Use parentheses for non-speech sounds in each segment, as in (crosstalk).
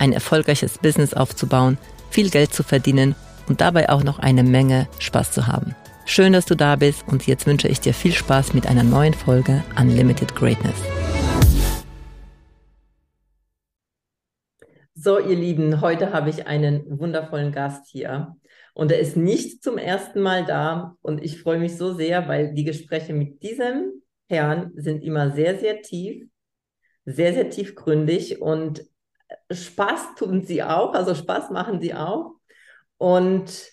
ein erfolgreiches Business aufzubauen, viel Geld zu verdienen und dabei auch noch eine Menge Spaß zu haben. Schön, dass du da bist und jetzt wünsche ich dir viel Spaß mit einer neuen Folge Unlimited Greatness. So, ihr Lieben, heute habe ich einen wundervollen Gast hier. Und er ist nicht zum ersten Mal da. Und ich freue mich so sehr, weil die Gespräche mit diesem Herren sind immer sehr, sehr tief, sehr, sehr tiefgründig und Spaß tun sie auch, also Spaß machen sie auch. Und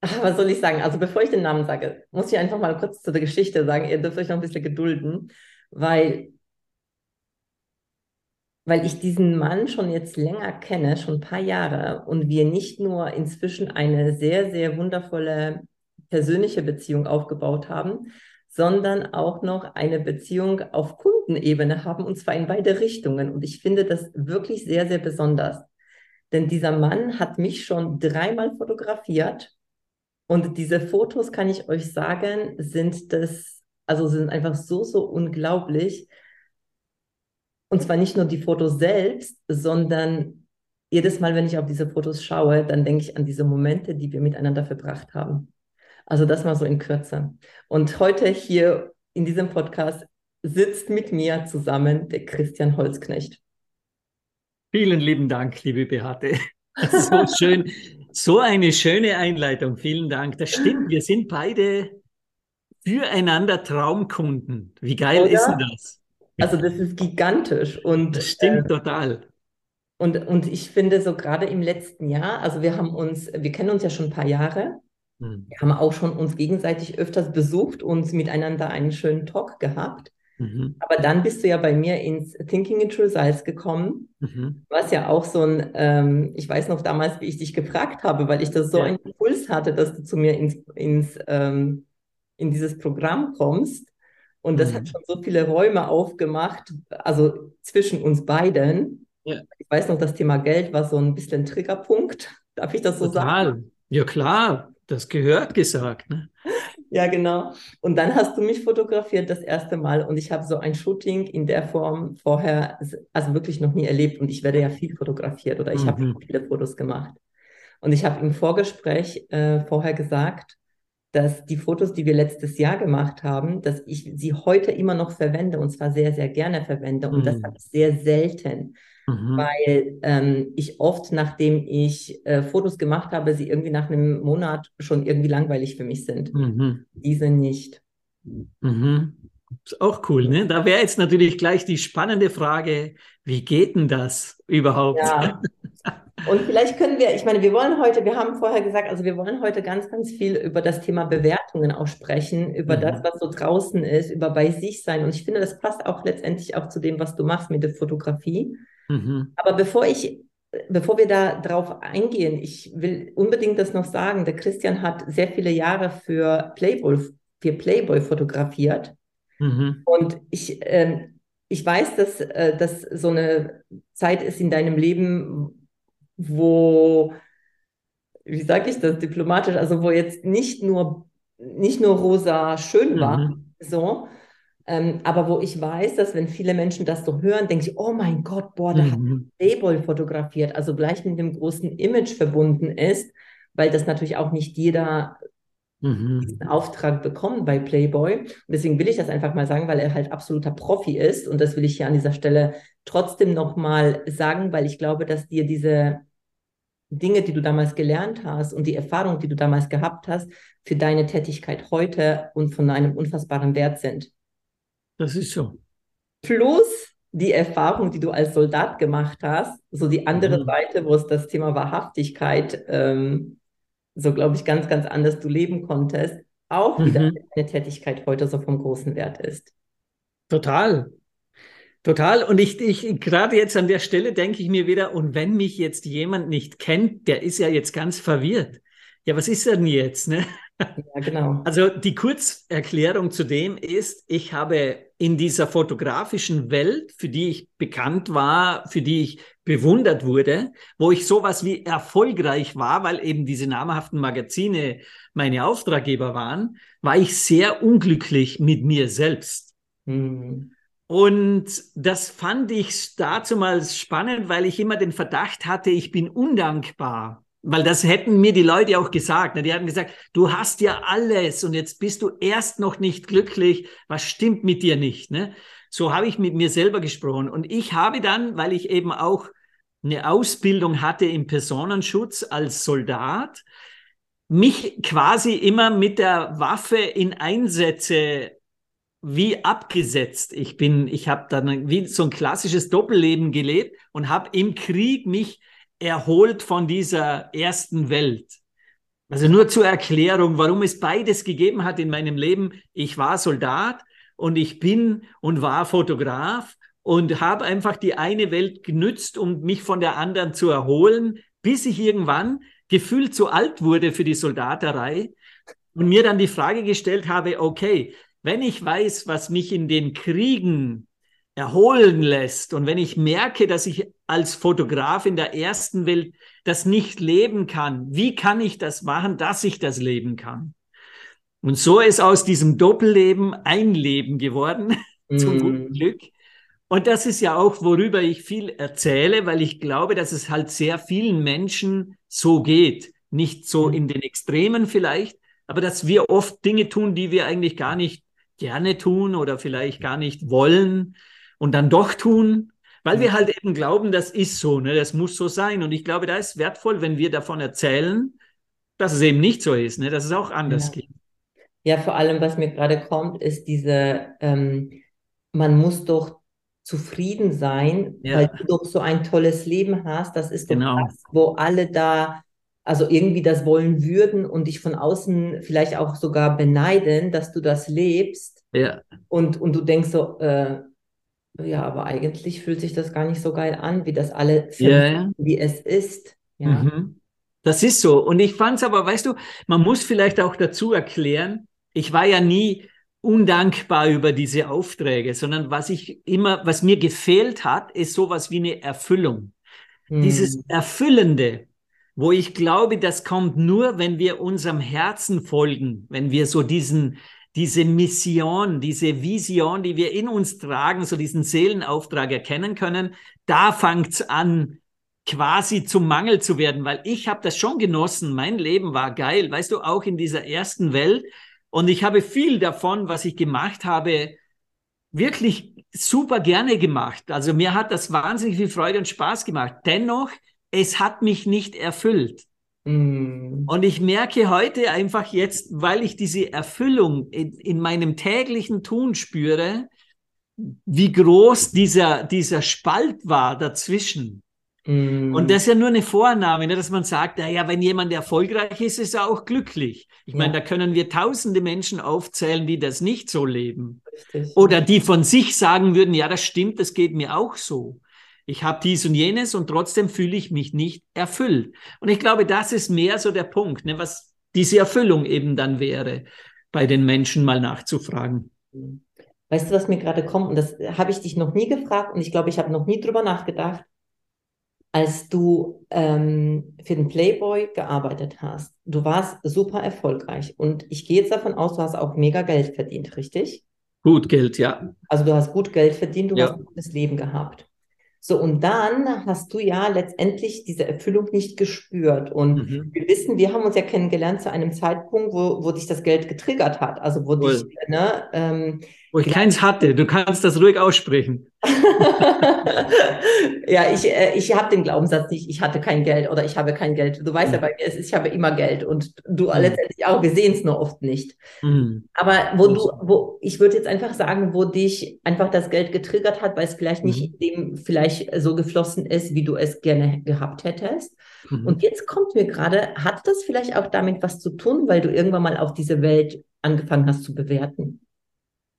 was soll ich sagen? Also bevor ich den Namen sage, muss ich einfach mal kurz zu der Geschichte sagen. Ihr dürft euch noch ein bisschen gedulden, weil, weil ich diesen Mann schon jetzt länger kenne, schon ein paar Jahre, und wir nicht nur inzwischen eine sehr, sehr wundervolle persönliche Beziehung aufgebaut haben, sondern auch noch eine Beziehung auf Kundenebene haben, und zwar in beide Richtungen. Und ich finde das wirklich sehr, sehr besonders. Denn dieser Mann hat mich schon dreimal fotografiert. Und diese Fotos, kann ich euch sagen, sind das, also sind einfach so, so unglaublich. Und zwar nicht nur die Fotos selbst, sondern jedes Mal, wenn ich auf diese Fotos schaue, dann denke ich an diese Momente, die wir miteinander verbracht haben. Also das mal so in Kürze. Und heute hier in diesem Podcast sitzt mit mir zusammen der Christian Holzknecht. Vielen lieben Dank, liebe Beate. So schön, so eine schöne Einleitung. Vielen Dank. Das stimmt. Wir sind beide füreinander Traumkunden. Wie geil Oder? ist denn das? Also das ist gigantisch und das stimmt äh, total. Und, und ich finde so gerade im letzten Jahr, also wir haben uns, wir kennen uns ja schon ein paar Jahre Mhm. Wir haben auch schon uns gegenseitig öfters besucht und miteinander einen schönen Talk gehabt. Mhm. Aber dann bist du ja bei mir ins Thinking into Results gekommen, mhm. was ja auch so ein, ähm, ich weiß noch damals, wie ich dich gefragt habe, weil ich das so ja. einen Impuls hatte, dass du zu mir ins, ins ähm, in dieses Programm kommst. Und das mhm. hat schon so viele Räume aufgemacht, also zwischen uns beiden. Ja. Ich weiß noch, das Thema Geld war so ein bisschen Triggerpunkt. Darf ich das so Total. sagen? Ja, klar. Das gehört gesagt, ne? Ja, genau. Und dann hast du mich fotografiert das erste Mal und ich habe so ein Shooting in der Form vorher, also wirklich noch nie erlebt und ich werde ja viel fotografiert oder ich mhm. habe viele Fotos gemacht. Und ich habe im Vorgespräch äh, vorher gesagt, dass die Fotos, die wir letztes Jahr gemacht haben, dass ich sie heute immer noch verwende und zwar sehr, sehr gerne verwende und mhm. das habe ich sehr selten. Mhm. Weil ähm, ich oft, nachdem ich äh, Fotos gemacht habe, sie irgendwie nach einem Monat schon irgendwie langweilig für mich sind. Mhm. Diese nicht. Mhm. Ist auch cool, ne? Da wäre jetzt natürlich gleich die spannende Frage, wie geht denn das überhaupt? Ja. Und vielleicht können wir, ich meine, wir wollen heute, wir haben vorher gesagt, also wir wollen heute ganz, ganz viel über das Thema Bewertungen auch sprechen, über mhm. das, was so draußen ist, über bei sich sein. Und ich finde, das passt auch letztendlich auch zu dem, was du machst mit der Fotografie. Mhm. Aber bevor ich, bevor wir da drauf eingehen, ich will unbedingt das noch sagen. Der Christian hat sehr viele Jahre für Playboy, für Playboy fotografiert. Mhm. Und ich, äh, ich weiß, dass äh, das so eine Zeit ist in deinem Leben, wo, wie sage ich das diplomatisch, also wo jetzt nicht nur nicht nur rosa schön war, mhm. so, ähm, aber wo ich weiß, dass wenn viele Menschen das so hören, denken sie, oh mein Gott, boah, da mhm. hat Playboy fotografiert, also gleich mit dem großen Image verbunden ist, weil das natürlich auch nicht jeder mhm. diesen Auftrag bekommt bei Playboy. Und deswegen will ich das einfach mal sagen, weil er halt absoluter Profi ist. Und das will ich hier an dieser Stelle trotzdem nochmal sagen, weil ich glaube, dass dir diese Dinge, die du damals gelernt hast und die Erfahrung, die du damals gehabt hast, für deine Tätigkeit heute und von einem unfassbaren Wert sind. Das ist so. Plus die Erfahrung, die du als Soldat gemacht hast, so die andere mhm. Seite, wo es das Thema Wahrhaftigkeit, ähm, so glaube ich, ganz, ganz anders du leben konntest, auch wieder mhm. eine Tätigkeit heute so vom großen Wert ist. Total. Total. Und ich, ich gerade jetzt an der Stelle denke ich mir wieder, und wenn mich jetzt jemand nicht kennt, der ist ja jetzt ganz verwirrt. Ja, was ist denn jetzt? Ne? Ja, genau. Also die Kurzerklärung zu dem ist, ich habe in dieser fotografischen Welt, für die ich bekannt war, für die ich bewundert wurde, wo ich sowas wie erfolgreich war, weil eben diese namhaften Magazine meine Auftraggeber waren, war ich sehr unglücklich mit mir selbst. Mhm. Und das fand ich dazu mal spannend, weil ich immer den Verdacht hatte, ich bin undankbar. Weil das hätten mir die Leute auch gesagt. Ne? Die hatten gesagt, du hast ja alles und jetzt bist du erst noch nicht glücklich. Was stimmt mit dir nicht? Ne? So habe ich mit mir selber gesprochen. Und ich habe dann, weil ich eben auch eine Ausbildung hatte im Personenschutz als Soldat, mich quasi immer mit der Waffe in Einsätze wie abgesetzt. Ich bin, ich habe dann wie so ein klassisches Doppelleben gelebt und habe im Krieg mich erholt von dieser ersten Welt. Also nur zur Erklärung, warum es beides gegeben hat in meinem Leben. Ich war Soldat und ich bin und war Fotograf und habe einfach die eine Welt genützt, um mich von der anderen zu erholen, bis ich irgendwann gefühlt zu alt wurde für die Soldaterei und mir dann die Frage gestellt habe, okay, wenn ich weiß, was mich in den Kriegen erholen lässt und wenn ich merke, dass ich als Fotograf in der ersten Welt das nicht leben kann, wie kann ich das machen, dass ich das leben kann? Und so ist aus diesem Doppelleben ein Leben geworden, (laughs) zum mm. guten Glück. Und das ist ja auch, worüber ich viel erzähle, weil ich glaube, dass es halt sehr vielen Menschen so geht. Nicht so mm. in den Extremen vielleicht, aber dass wir oft Dinge tun, die wir eigentlich gar nicht gerne tun oder vielleicht gar nicht wollen und dann doch tun, weil wir halt eben glauben, das ist so, ne? das muss so sein. Und ich glaube, da ist wertvoll, wenn wir davon erzählen, dass es eben nicht so ist, ne? dass es auch anders ja. geht. Ja, vor allem, was mir gerade kommt, ist diese, ähm, man muss doch zufrieden sein, ja. weil du doch so ein tolles Leben hast. Das ist doch genau. das, wo alle da also irgendwie das wollen würden und dich von außen vielleicht auch sogar beneiden, dass du das lebst. Ja. Und, und du denkst so, äh, ja, aber eigentlich fühlt sich das gar nicht so geil an, wie das alle ja. wie es ist. Ja. Mhm. Das ist so. Und ich fand es aber, weißt du, man muss vielleicht auch dazu erklären, ich war ja nie undankbar über diese Aufträge, sondern was ich immer, was mir gefehlt hat, ist sowas wie eine Erfüllung. Mhm. Dieses Erfüllende, wo ich glaube, das kommt nur, wenn wir unserem Herzen folgen, wenn wir so diesen, diese Mission, diese Vision, die wir in uns tragen, so diesen Seelenauftrag erkennen können, da fängt's an, quasi zum Mangel zu werden, weil ich habe das schon genossen, mein Leben war geil, weißt du, auch in dieser ersten Welt und ich habe viel davon, was ich gemacht habe, wirklich super gerne gemacht. Also mir hat das wahnsinnig viel Freude und Spaß gemacht. Dennoch es hat mich nicht erfüllt. Mm. Und ich merke heute einfach jetzt, weil ich diese Erfüllung in, in meinem täglichen Tun spüre, wie groß dieser, dieser Spalt war dazwischen. Mm. Und das ist ja nur eine Vorname, ne, dass man sagt, naja, wenn jemand erfolgreich ist, ist er auch glücklich. Ich ja. meine, da können wir tausende Menschen aufzählen, die das nicht so leben. Richtig. Oder die von sich sagen würden, ja, das stimmt, das geht mir auch so ich habe dies und jenes und trotzdem fühle ich mich nicht erfüllt. Und ich glaube, das ist mehr so der Punkt, ne, was diese Erfüllung eben dann wäre, bei den Menschen mal nachzufragen. Weißt du, was mir gerade kommt? Und das habe ich dich noch nie gefragt und ich glaube, ich habe noch nie drüber nachgedacht. Als du ähm, für den Playboy gearbeitet hast, du warst super erfolgreich und ich gehe jetzt davon aus, du hast auch mega Geld verdient, richtig? Gut Geld, ja. Also du hast gut Geld verdient, du ja. hast ein gutes Leben gehabt. So, und dann hast du ja letztendlich diese Erfüllung nicht gespürt. Und mhm. wir wissen, wir haben uns ja kennengelernt zu einem Zeitpunkt, wo, wo dich das Geld getriggert hat. Also wo Voll. dich, ne, ähm, wo ich keins hatte. Du kannst das ruhig aussprechen. (laughs) ja, ich, äh, ich habe den Glaubenssatz nicht, ich hatte kein Geld oder ich habe kein Geld. Du weißt ja bei mir, es ist, ich habe immer Geld und du mhm. letztendlich auch, wir sehen es nur oft nicht. Mhm. Aber wo du, wo, ich würde jetzt einfach sagen, wo dich einfach das Geld getriggert hat, weil es vielleicht nicht mhm. dem vielleicht so geflossen ist, wie du es gerne gehabt hättest. Mhm. Und jetzt kommt mir gerade, hat das vielleicht auch damit was zu tun, weil du irgendwann mal auf diese Welt angefangen hast zu bewerten?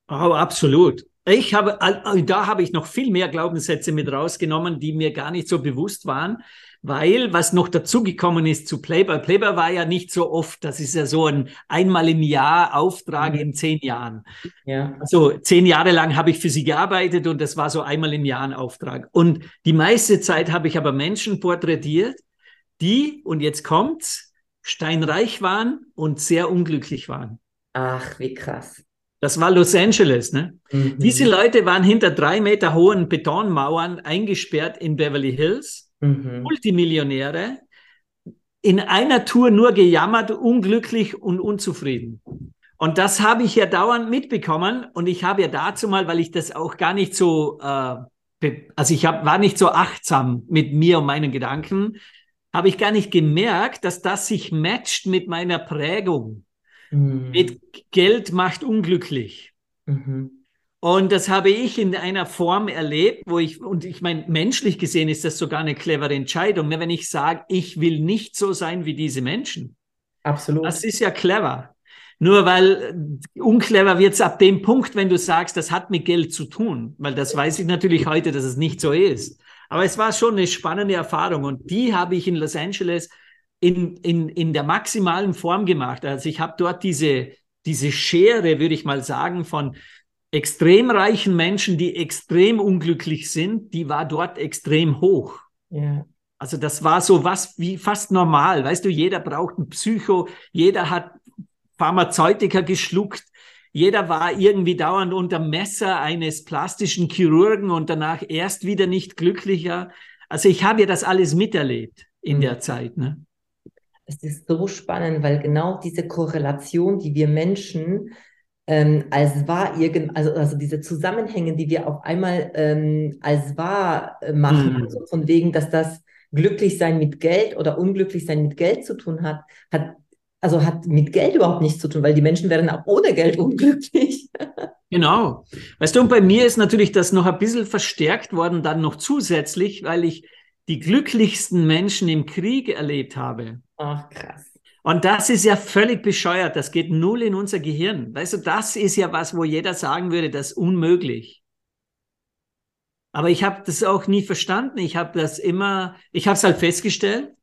Oh, absolut. Ich habe, da habe ich noch viel mehr Glaubenssätze mit rausgenommen, die mir gar nicht so bewusst waren, weil was noch dazugekommen ist zu Playboy, Playboy war ja nicht so oft, das ist ja so ein einmal im Jahr Auftrag mhm. in zehn Jahren. Ja. Also zehn Jahre lang habe ich für sie gearbeitet und das war so einmal im Jahr ein Auftrag. Und die meiste Zeit habe ich aber Menschen porträtiert, die, und jetzt kommt's, steinreich waren und sehr unglücklich waren. Ach, wie krass. Das war Los Angeles. Ne? Mhm. Diese Leute waren hinter drei Meter hohen Betonmauern eingesperrt in Beverly Hills, mhm. Multimillionäre, in einer Tour nur gejammert, unglücklich und unzufrieden. Und das habe ich ja dauernd mitbekommen. Und ich habe ja dazu mal, weil ich das auch gar nicht so, äh, also ich hab, war nicht so achtsam mit mir und meinen Gedanken, habe ich gar nicht gemerkt, dass das sich matcht mit meiner Prägung. Mhm. Mit Geld macht unglücklich. Mhm. Und das habe ich in einer Form erlebt, wo ich, und ich meine, menschlich gesehen ist das sogar eine clevere Entscheidung, ne? wenn ich sage, ich will nicht so sein wie diese Menschen. Absolut. Das ist ja clever. Nur weil äh, unclever wird es ab dem Punkt, wenn du sagst, das hat mit Geld zu tun, weil das weiß ich natürlich heute, dass es nicht so ist. Aber es war schon eine spannende Erfahrung und die habe ich in Los Angeles in, in, in der maximalen Form gemacht. Also ich habe dort diese, diese Schere, würde ich mal sagen, von extrem reichen Menschen, die extrem unglücklich sind, die war dort extrem hoch. Ja. Also das war so was wie fast normal. Weißt du, jeder braucht ein Psycho, jeder hat Pharmazeutika geschluckt, jeder war irgendwie dauernd unter Messer eines plastischen Chirurgen und danach erst wieder nicht glücklicher. Also ich habe ja das alles miterlebt in mhm. der Zeit. Ne? Es ist so spannend, weil genau diese Korrelation, die wir Menschen ähm, als wahr irgend, also, also diese Zusammenhänge, die wir auf einmal ähm, als wahr äh, machen, mhm. also von wegen, dass das Glücklichsein mit Geld oder Unglücklichsein mit Geld zu tun hat, hat also hat mit Geld überhaupt nichts zu tun, weil die Menschen werden auch ohne Geld unglücklich. (laughs) Genau. Weißt du, und bei mir ist natürlich das noch ein bisschen verstärkt worden, dann noch zusätzlich, weil ich die glücklichsten Menschen im Krieg erlebt habe. Ach, krass. Und das ist ja völlig bescheuert. Das geht null in unser Gehirn. Weißt du, das ist ja was, wo jeder sagen würde, das ist unmöglich. Aber ich habe das auch nie verstanden. Ich habe das immer, ich habe es halt festgestellt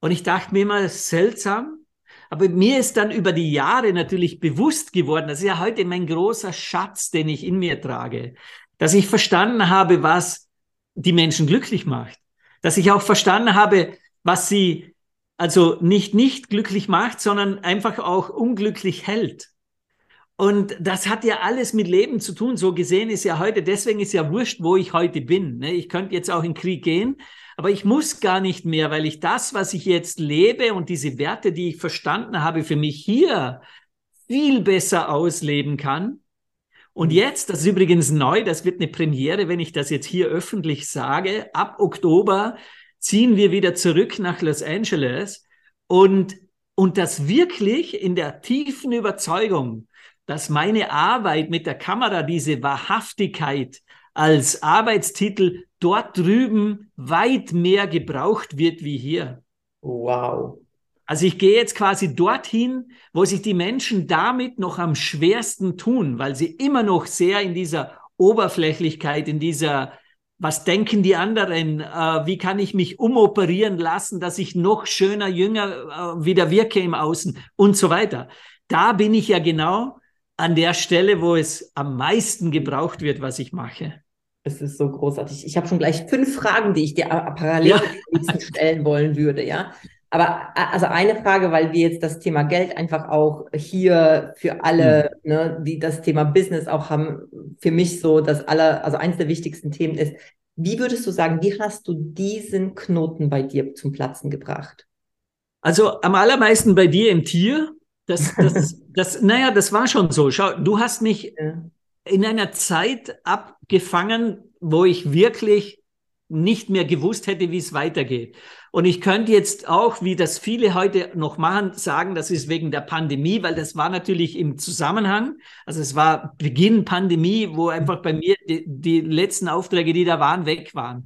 und ich dachte mir immer, seltsam. Aber mir ist dann über die Jahre natürlich bewusst geworden, das ist ja heute mein großer Schatz, den ich in mir trage, dass ich verstanden habe, was die Menschen glücklich macht. Dass ich auch verstanden habe, was sie also nicht nicht glücklich macht, sondern einfach auch unglücklich hält. Und das hat ja alles mit Leben zu tun. So gesehen ist ja heute, deswegen ist ja wurscht, wo ich heute bin. Ne? Ich könnte jetzt auch in Krieg gehen, aber ich muss gar nicht mehr, weil ich das, was ich jetzt lebe und diese Werte, die ich verstanden habe, für mich hier viel besser ausleben kann. Und mhm. jetzt, das ist übrigens neu, das wird eine Premiere, wenn ich das jetzt hier öffentlich sage, ab Oktober ziehen wir wieder zurück nach Los Angeles und, und das wirklich in der tiefen Überzeugung, dass meine Arbeit mit der Kamera, diese Wahrhaftigkeit als Arbeitstitel dort drüben weit mehr gebraucht wird wie hier. Wow. Also ich gehe jetzt quasi dorthin, wo sich die Menschen damit noch am schwersten tun, weil sie immer noch sehr in dieser Oberflächlichkeit, in dieser was denken die anderen, äh, wie kann ich mich umoperieren lassen, dass ich noch schöner, jünger äh, wieder wirke im Außen und so weiter. Da bin ich ja genau an der Stelle, wo es am meisten gebraucht wird, was ich mache. Es ist so großartig. Ich habe schon gleich fünf Fragen, die ich dir parallel ja. (laughs) stellen wollen würde, ja. Aber also eine Frage, weil wir jetzt das Thema Geld einfach auch hier für alle, mhm. ne, die das Thema Business auch haben, für mich so das aller, also eines der wichtigsten Themen ist, wie würdest du sagen, wie hast du diesen Knoten bei dir zum Platzen gebracht? Also am allermeisten bei dir im Tier. Das, das, (laughs) das, naja, das war schon so. Schau, du hast mich ja. in einer Zeit abgefangen, wo ich wirklich nicht mehr gewusst hätte, wie es weitergeht. Und ich könnte jetzt auch, wie das viele heute noch machen, sagen, das ist wegen der Pandemie, weil das war natürlich im Zusammenhang. Also es war Beginn Pandemie, wo einfach bei mir die, die letzten Aufträge, die da waren, weg waren.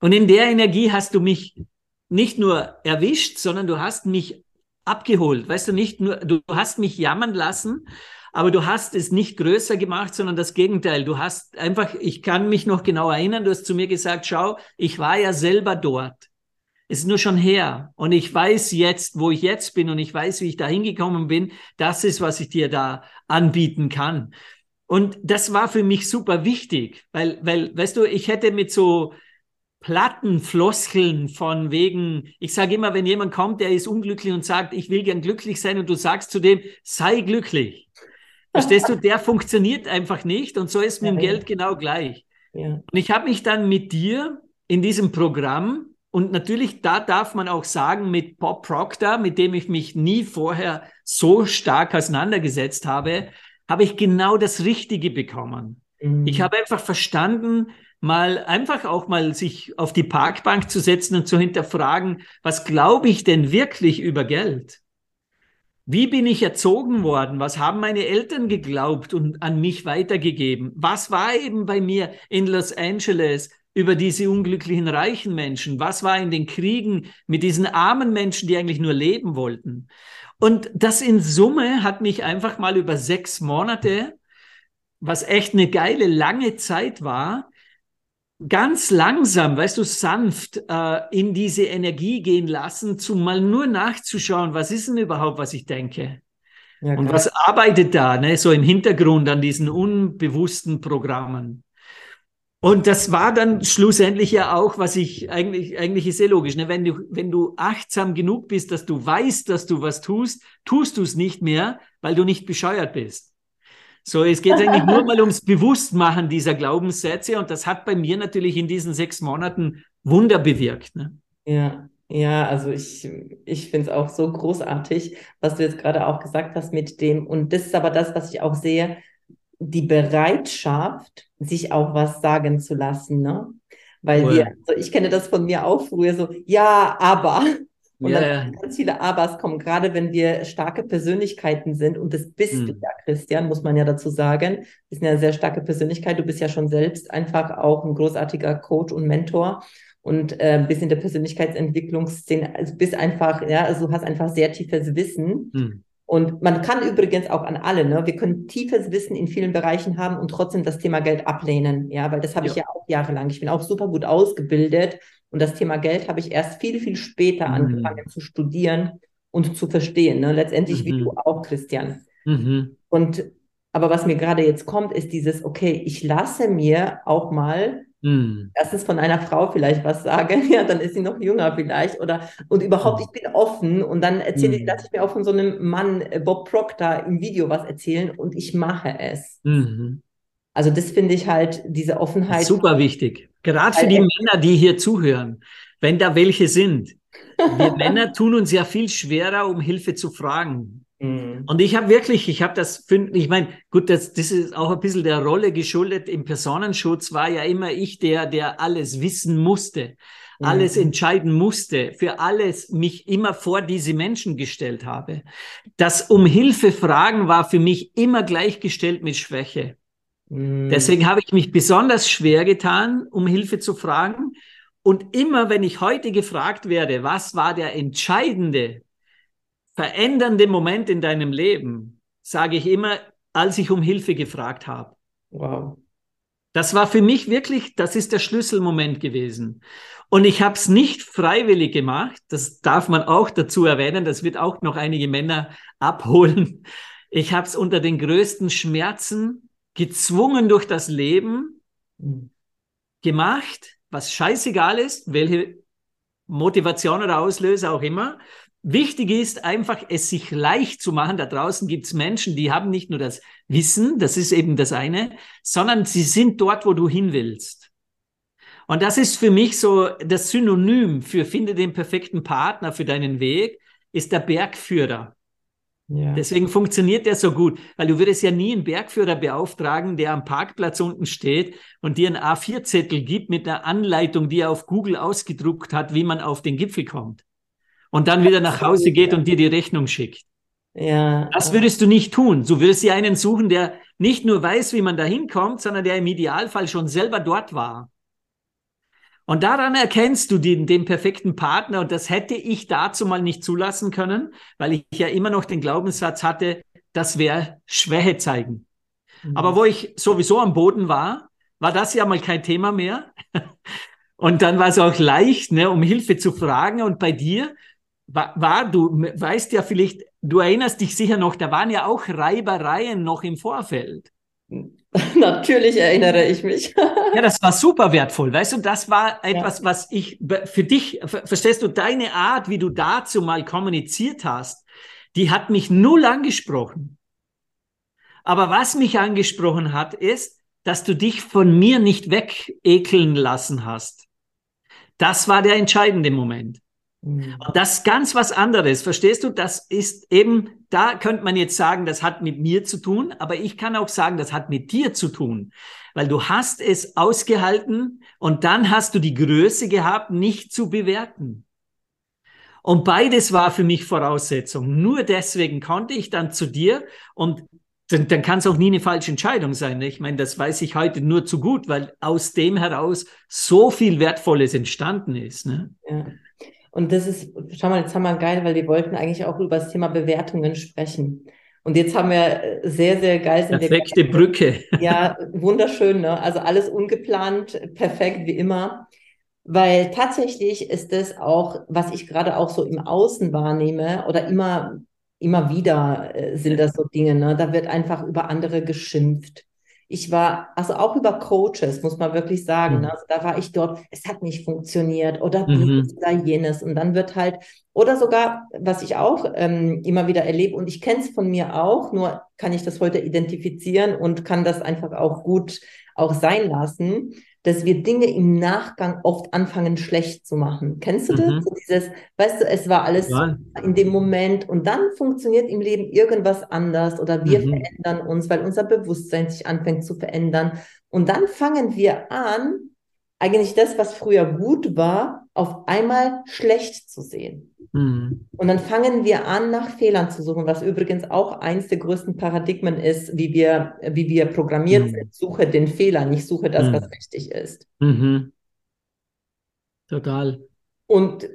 Und in der Energie hast du mich nicht nur erwischt, sondern du hast mich abgeholt. Weißt du, nicht nur, du hast mich jammern lassen, aber du hast es nicht größer gemacht, sondern das Gegenteil. Du hast einfach, ich kann mich noch genau erinnern, du hast zu mir gesagt, schau, ich war ja selber dort. Es ist nur schon her. Und ich weiß jetzt, wo ich jetzt bin und ich weiß, wie ich da hingekommen bin. Das ist, was ich dir da anbieten kann. Und das war für mich super wichtig, weil, weil, weißt du, ich hätte mit so platten Floskeln von wegen, ich sage immer, wenn jemand kommt, der ist unglücklich und sagt, ich will gern glücklich sein und du sagst zu dem, sei glücklich. Verstehst du, der funktioniert einfach nicht und so ist mit dem Geld genau gleich. Ja. Und ich habe mich dann mit dir in diesem Programm und natürlich, da darf man auch sagen, mit Bob Proctor, mit dem ich mich nie vorher so stark auseinandergesetzt habe, habe ich genau das Richtige bekommen. Mhm. Ich habe einfach verstanden, mal einfach auch mal sich auf die Parkbank zu setzen und zu hinterfragen, was glaube ich denn wirklich über Geld? Wie bin ich erzogen worden? Was haben meine Eltern geglaubt und an mich weitergegeben? Was war eben bei mir in Los Angeles über diese unglücklichen reichen Menschen? Was war in den Kriegen mit diesen armen Menschen, die eigentlich nur leben wollten? Und das in Summe hat mich einfach mal über sechs Monate, was echt eine geile, lange Zeit war, ganz langsam, weißt du, sanft äh, in diese Energie gehen lassen, zum mal nur nachzuschauen, was ist denn überhaupt, was ich denke? Ja, und was arbeitet da, ne, so im Hintergrund an diesen unbewussten Programmen? Und das war dann schlussendlich ja auch, was ich eigentlich, eigentlich ist sehr logisch. Ne? Wenn du, wenn du achtsam genug bist, dass du weißt, dass du was tust, tust du es nicht mehr, weil du nicht bescheuert bist. So, es geht eigentlich nur mal ums Bewusstmachen dieser Glaubenssätze und das hat bei mir natürlich in diesen sechs Monaten Wunder bewirkt. Ne? Ja, ja, also ich, ich finde es auch so großartig, was du jetzt gerade auch gesagt hast mit dem, und das ist aber das, was ich auch sehe, die Bereitschaft, sich auch was sagen zu lassen, ne? Weil cool. wir, also ich kenne das von mir auch früher so, ja, aber. Und yeah. dann ganz viele Abers kommen, gerade wenn wir starke Persönlichkeiten sind. Und das bist hm. du ja, Christian, muss man ja dazu sagen. Du bist eine sehr starke Persönlichkeit. Du bist ja schon selbst einfach auch ein großartiger Coach und Mentor und äh, bist in der Persönlichkeitsentwicklungsszene. Also bist einfach, ja, also du hast einfach sehr tiefes Wissen. Hm. Und man kann übrigens auch an alle, ne? wir können tiefes Wissen in vielen Bereichen haben und trotzdem das Thema Geld ablehnen. Ja, weil das habe ja. ich ja auch jahrelang. Ich bin auch super gut ausgebildet und das Thema Geld habe ich erst viel, viel später mhm. angefangen zu studieren und zu verstehen. Ne? Letztendlich mhm. wie du auch, Christian. Mhm. Und aber was mir gerade jetzt kommt, ist dieses, okay, ich lasse mir auch mal hm. Erstens von einer Frau vielleicht was sagen, (laughs) ja, dann ist sie noch jünger vielleicht oder und überhaupt, hm. ich bin offen und dann erzähle hm. ich, lasse ich mir auch von so einem Mann, äh, Bob Proctor, im Video was erzählen und ich mache es. Mhm. Also das finde ich halt, diese Offenheit. Super wichtig. Gerade für die Männer, die hier zuhören, wenn da welche sind. Wir (laughs) Männer tun uns ja viel schwerer, um Hilfe zu fragen. Mhm. Und ich habe wirklich, ich habe das, ich meine, gut, das, das ist auch ein bisschen der Rolle geschuldet. Im Personenschutz war ja immer ich der, der alles wissen musste, mhm. alles entscheiden musste, für alles mich immer vor diese Menschen gestellt habe. Das um Hilfe fragen war für mich immer gleichgestellt mit Schwäche. Mhm. Deswegen habe ich mich besonders schwer getan, um Hilfe zu fragen. Und immer, wenn ich heute gefragt werde, was war der entscheidende verändernde Moment in deinem Leben, sage ich immer, als ich um Hilfe gefragt habe. Wow. Das war für mich wirklich, das ist der Schlüsselmoment gewesen. Und ich habe es nicht freiwillig gemacht, das darf man auch dazu erwähnen, das wird auch noch einige Männer (laughs) abholen. Ich habe es unter den größten Schmerzen gezwungen durch das Leben gemacht, was scheißegal ist, welche Motivation oder Auslöser auch immer. Wichtig ist einfach, es sich leicht zu machen. Da draußen gibt es Menschen, die haben nicht nur das Wissen, das ist eben das eine, sondern sie sind dort, wo du hin willst. Und das ist für mich so das Synonym für finde den perfekten Partner für deinen Weg, ist der Bergführer. Ja. Deswegen funktioniert der so gut, weil du würdest ja nie einen Bergführer beauftragen, der am Parkplatz unten steht und dir einen A4-Zettel gibt mit einer Anleitung, die er auf Google ausgedruckt hat, wie man auf den Gipfel kommt und dann wieder nach Hause geht und dir die Rechnung schickt. Ja. Das würdest du nicht tun. Du würdest dir einen suchen, der nicht nur weiß, wie man da hinkommt, sondern der im Idealfall schon selber dort war. Und daran erkennst du den, den perfekten Partner. Und das hätte ich dazu mal nicht zulassen können, weil ich ja immer noch den Glaubenssatz hatte, das wäre Schwäche zeigen. Mhm. Aber wo ich sowieso am Boden war, war das ja mal kein Thema mehr. (laughs) Und dann war es auch leicht, ne, um Hilfe zu fragen. Und bei dir war, war, du weißt ja vielleicht, du erinnerst dich sicher noch, da waren ja auch Reibereien noch im Vorfeld. (laughs) Natürlich erinnere ich mich. (laughs) ja, das war super wertvoll. Weißt du, das war etwas, ja. was ich für dich, verstehst du, deine Art, wie du dazu mal kommuniziert hast, die hat mich null angesprochen. Aber was mich angesprochen hat, ist, dass du dich von mir nicht wegekeln lassen hast. Das war der entscheidende Moment. Mhm. Und das ist ganz was anderes. Verstehst du? Das ist eben, da könnte man jetzt sagen, das hat mit mir zu tun, aber ich kann auch sagen, das hat mit dir zu tun. Weil du hast es ausgehalten und dann hast du die Größe gehabt, nicht zu bewerten. Und beides war für mich Voraussetzung. Nur deswegen konnte ich dann zu dir und dann, dann kann es auch nie eine falsche Entscheidung sein. Ne? Ich meine, das weiß ich heute nur zu gut, weil aus dem heraus so viel Wertvolles entstanden ist. Ne? Ja. Und das ist, schau mal, jetzt haben wir geil, weil wir wollten eigentlich auch über das Thema Bewertungen sprechen. Und jetzt haben wir sehr, sehr geil. Perfekte Brücke. (laughs) Ja, wunderschön. Ne? Also alles ungeplant, perfekt wie immer. Weil tatsächlich ist das auch, was ich gerade auch so im Außen wahrnehme oder immer, immer wieder äh, sind das so Dinge. Ne? Da wird einfach über andere geschimpft. Ich war, also auch über Coaches, muss man wirklich sagen. Mhm. Also da war ich dort, es hat nicht funktioniert oder mhm. dieses oder jenes. Und dann wird halt, oder sogar, was ich auch ähm, immer wieder erlebe, und ich kenne es von mir auch, nur kann ich das heute identifizieren und kann das einfach auch gut auch sein lassen dass wir Dinge im Nachgang oft anfangen schlecht zu machen. Kennst du das? Mhm. So dieses, weißt du, es war alles ja. in dem Moment und dann funktioniert im Leben irgendwas anders oder wir mhm. verändern uns, weil unser Bewusstsein sich anfängt zu verändern. Und dann fangen wir an, eigentlich das, was früher gut war, auf einmal schlecht zu sehen. Mhm. Und dann fangen wir an, nach Fehlern zu suchen, was übrigens auch eins der größten Paradigmen ist, wie wir, wie wir programmiert mhm. sind. Suche den Fehler, nicht suche das, mhm. was richtig ist. Mhm. Total. Und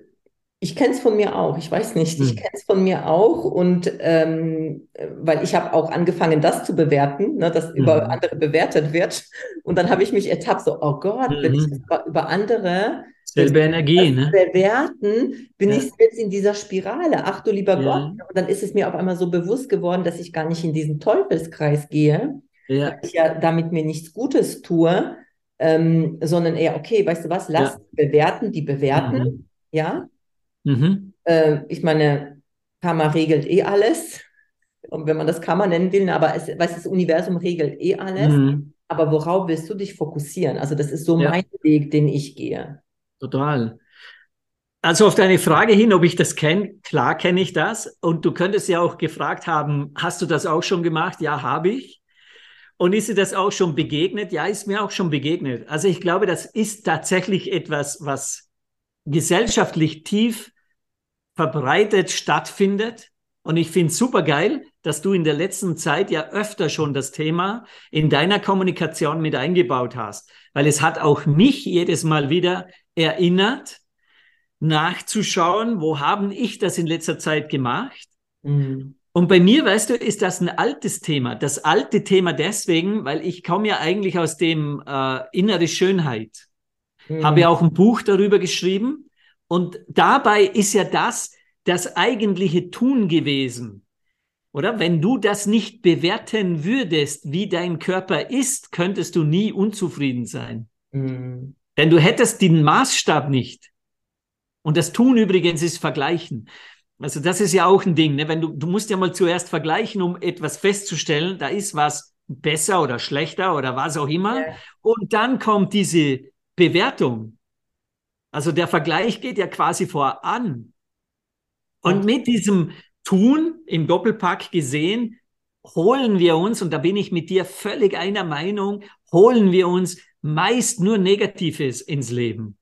ich kenne es von mir auch. Ich weiß nicht, ich hm. kenne es von mir auch. Und ähm, weil ich habe auch angefangen, das zu bewerten, ne, dass mhm. über andere bewertet wird. Und dann habe ich mich ertappt, so, oh Gott, mhm. wenn ich mhm. das über andere Selbe Energie, ne? bewerten, bin ja. ich jetzt in dieser Spirale. Ach du lieber ja. Gott. Und dann ist es mir auf einmal so bewusst geworden, dass ich gar nicht in diesen Teufelskreis gehe, ja. weil ich ja damit mir nichts Gutes tue, ähm, sondern eher, okay, weißt du was, lass bewerten, die bewerten, mhm. ja. Mhm. Äh, ich meine, Karma regelt eh alles. Und wenn man das Karma nennen will, aber es, weißt, das Universum regelt eh alles. Mhm. Aber worauf willst du dich fokussieren? Also, das ist so mein Weg, den ich gehe. Total. Also auf deine Frage hin, ob ich das kenne, klar kenne ich das. Und du könntest ja auch gefragt haben, hast du das auch schon gemacht? Ja, habe ich. Und ist dir das auch schon begegnet? Ja, ist mir auch schon begegnet. Also ich glaube, das ist tatsächlich etwas, was gesellschaftlich tief verbreitet stattfindet. Und ich finde es super geil, dass du in der letzten Zeit ja öfter schon das Thema in deiner Kommunikation mit eingebaut hast, weil es hat auch mich jedes Mal wieder erinnert, nachzuschauen, wo haben ich das in letzter Zeit gemacht? Mhm. Und bei mir, weißt du, ist das ein altes Thema. Das alte Thema deswegen, weil ich komme ja eigentlich aus dem äh, innere Schönheit. Mhm. Habe ja auch ein Buch darüber geschrieben. Und dabei ist ja das das eigentliche Tun gewesen. Oder wenn du das nicht bewerten würdest, wie dein Körper ist, könntest du nie unzufrieden sein. Mhm. Denn du hättest den Maßstab nicht. Und das Tun übrigens ist Vergleichen. Also das ist ja auch ein Ding. Ne? Wenn du, du musst ja mal zuerst vergleichen, um etwas festzustellen, da ist was besser oder schlechter oder was auch immer. Ja. Und dann kommt diese Bewertung. Also der Vergleich geht ja quasi voran. Und mit diesem Tun im Doppelpack gesehen, holen wir uns, und da bin ich mit dir völlig einer Meinung, holen wir uns meist nur Negatives ins Leben.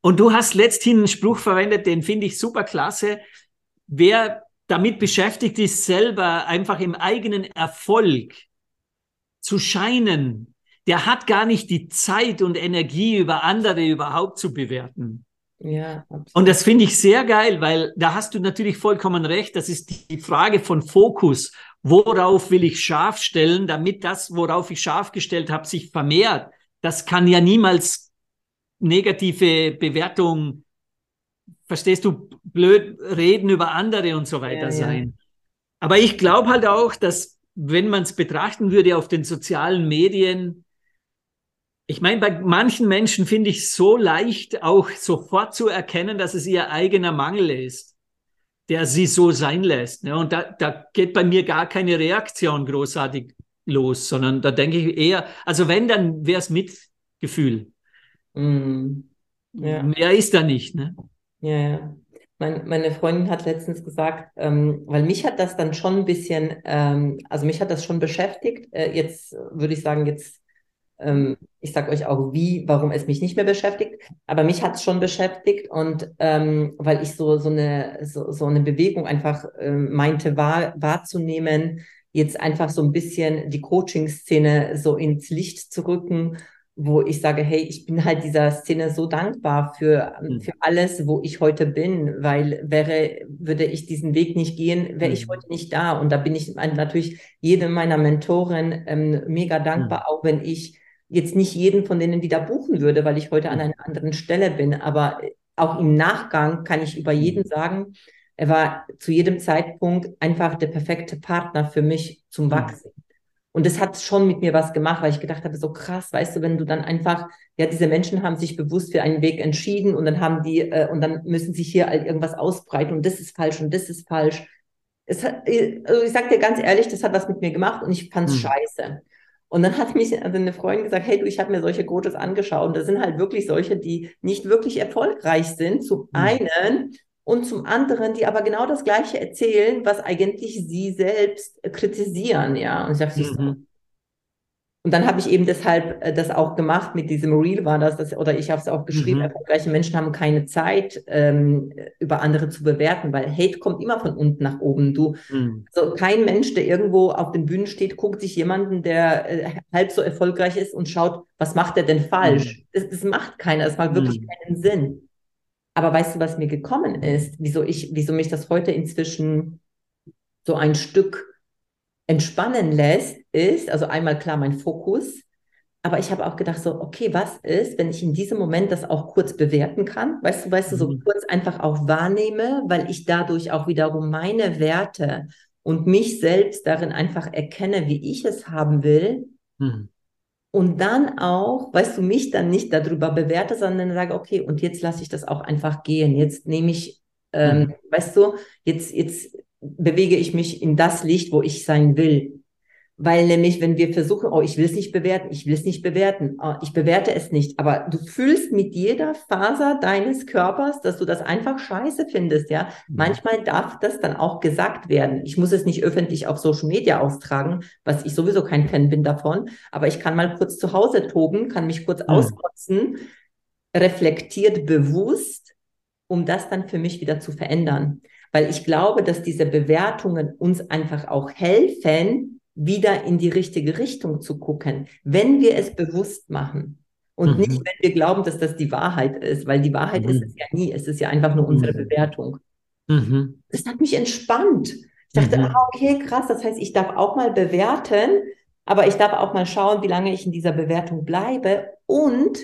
Und du hast letzthin einen Spruch verwendet, den finde ich super klasse. Wer damit beschäftigt ist, selber einfach im eigenen Erfolg zu scheinen, der hat gar nicht die Zeit und Energie, über andere überhaupt zu bewerten. Ja, absolut. Und das finde ich sehr geil, weil da hast du natürlich vollkommen recht. Das ist die Frage von Fokus. Worauf will ich scharf stellen, damit das, worauf ich scharf gestellt habe, sich vermehrt? Das kann ja niemals negative Bewertung, verstehst du, blöd reden über andere und so weiter ja, sein. Ja. Aber ich glaube halt auch, dass wenn man es betrachten würde auf den sozialen Medien, ich meine, bei manchen Menschen finde ich so leicht auch sofort zu erkennen, dass es ihr eigener Mangel ist, der sie so sein lässt. Ne? Und da, da geht bei mir gar keine Reaktion großartig los, sondern da denke ich eher, also wenn, dann wäre es Mitgefühl. Mm, ja. Mehr ist da nicht. Ne? Ja, ja. Mein, meine Freundin hat letztens gesagt, ähm, weil mich hat das dann schon ein bisschen, ähm, also mich hat das schon beschäftigt. Äh, jetzt würde ich sagen, jetzt ähm, ich sage euch auch, wie, warum es mich nicht mehr beschäftigt, aber mich hat es schon beschäftigt und ähm, weil ich so, so, eine, so, so eine Bewegung einfach ähm, meinte wahr, wahrzunehmen, jetzt einfach so ein bisschen die Coaching-Szene so ins Licht zu rücken, wo ich sage, hey, ich bin halt dieser Szene so dankbar für, mhm. für alles, wo ich heute bin, weil wäre, würde ich diesen Weg nicht gehen, wäre mhm. ich heute nicht da. Und da bin ich natürlich jedem meiner Mentoren ähm, mega dankbar, mhm. auch wenn ich jetzt nicht jeden von denen wieder buchen würde, weil ich heute an einer anderen Stelle bin. Aber auch im Nachgang kann ich über jeden mhm. sagen, er war zu jedem Zeitpunkt einfach der perfekte Partner für mich zum mhm. Wachsen. Und das hat schon mit mir was gemacht, weil ich gedacht habe, so krass, weißt du, wenn du dann einfach, ja, diese Menschen haben sich bewusst für einen Weg entschieden und dann haben die, äh, und dann müssen sich hier halt irgendwas ausbreiten und das ist falsch und das ist falsch. Es hat, also ich sag dir ganz ehrlich, das hat was mit mir gemacht und ich fand's mhm. scheiße. Und dann hat mich also eine Freundin gesagt, hey du, ich habe mir solche Coaches angeschaut und das sind halt wirklich solche, die nicht wirklich erfolgreich sind. Zum mhm. einen und zum anderen, die aber genau das Gleiche erzählen, was eigentlich sie selbst kritisieren, ja. Und ich dachte, mhm. Und dann habe ich eben deshalb äh, das auch gemacht mit diesem Reel war das, das oder ich habe es auch geschrieben, mhm. erfolgreiche Menschen haben keine Zeit, ähm, über andere zu bewerten, weil Hate kommt immer von unten nach oben. Du, mhm. also kein Mensch, der irgendwo auf den Bühnen steht, guckt sich jemanden, der äh, halb so erfolgreich ist und schaut, was macht er denn falsch? Mhm. Das, das, macht keiner, das macht wirklich mhm. keinen Sinn. Aber weißt du, was mir gekommen ist, wieso ich, wieso mich das heute inzwischen so ein Stück entspannen lässt, ist, also einmal klar mein Fokus, aber ich habe auch gedacht so, okay, was ist, wenn ich in diesem Moment das auch kurz bewerten kann? Weißt du, weißt du, so mhm. kurz einfach auch wahrnehme, weil ich dadurch auch wiederum meine Werte und mich selbst darin einfach erkenne, wie ich es haben will. Mhm. Und dann auch, weißt du, mich dann nicht darüber bewerte, sondern sage, okay, und jetzt lasse ich das auch einfach gehen. Jetzt nehme ich, ähm, mhm. weißt du, jetzt, jetzt bewege ich mich in das Licht, wo ich sein will. Weil nämlich, wenn wir versuchen, oh, ich will es nicht bewerten, ich will es nicht bewerten, oh, ich bewerte es nicht, aber du fühlst mit jeder Faser deines Körpers, dass du das einfach scheiße findest, ja. Mhm. Manchmal darf das dann auch gesagt werden. Ich muss es nicht öffentlich auf Social Media austragen, was ich sowieso kein Fan bin davon, aber ich kann mal kurz zu Hause toben, kann mich kurz mhm. auskotzen, reflektiert bewusst, um das dann für mich wieder zu verändern. Weil ich glaube, dass diese Bewertungen uns einfach auch helfen, wieder in die richtige Richtung zu gucken, wenn wir es bewusst machen. Und mhm. nicht, wenn wir glauben, dass das die Wahrheit ist, weil die Wahrheit mhm. ist es ja nie. Es ist ja einfach nur unsere mhm. Bewertung. Mhm. Das hat mich entspannt. Ich dachte, mhm. ah, okay, krass, das heißt, ich darf auch mal bewerten, aber ich darf auch mal schauen, wie lange ich in dieser Bewertung bleibe und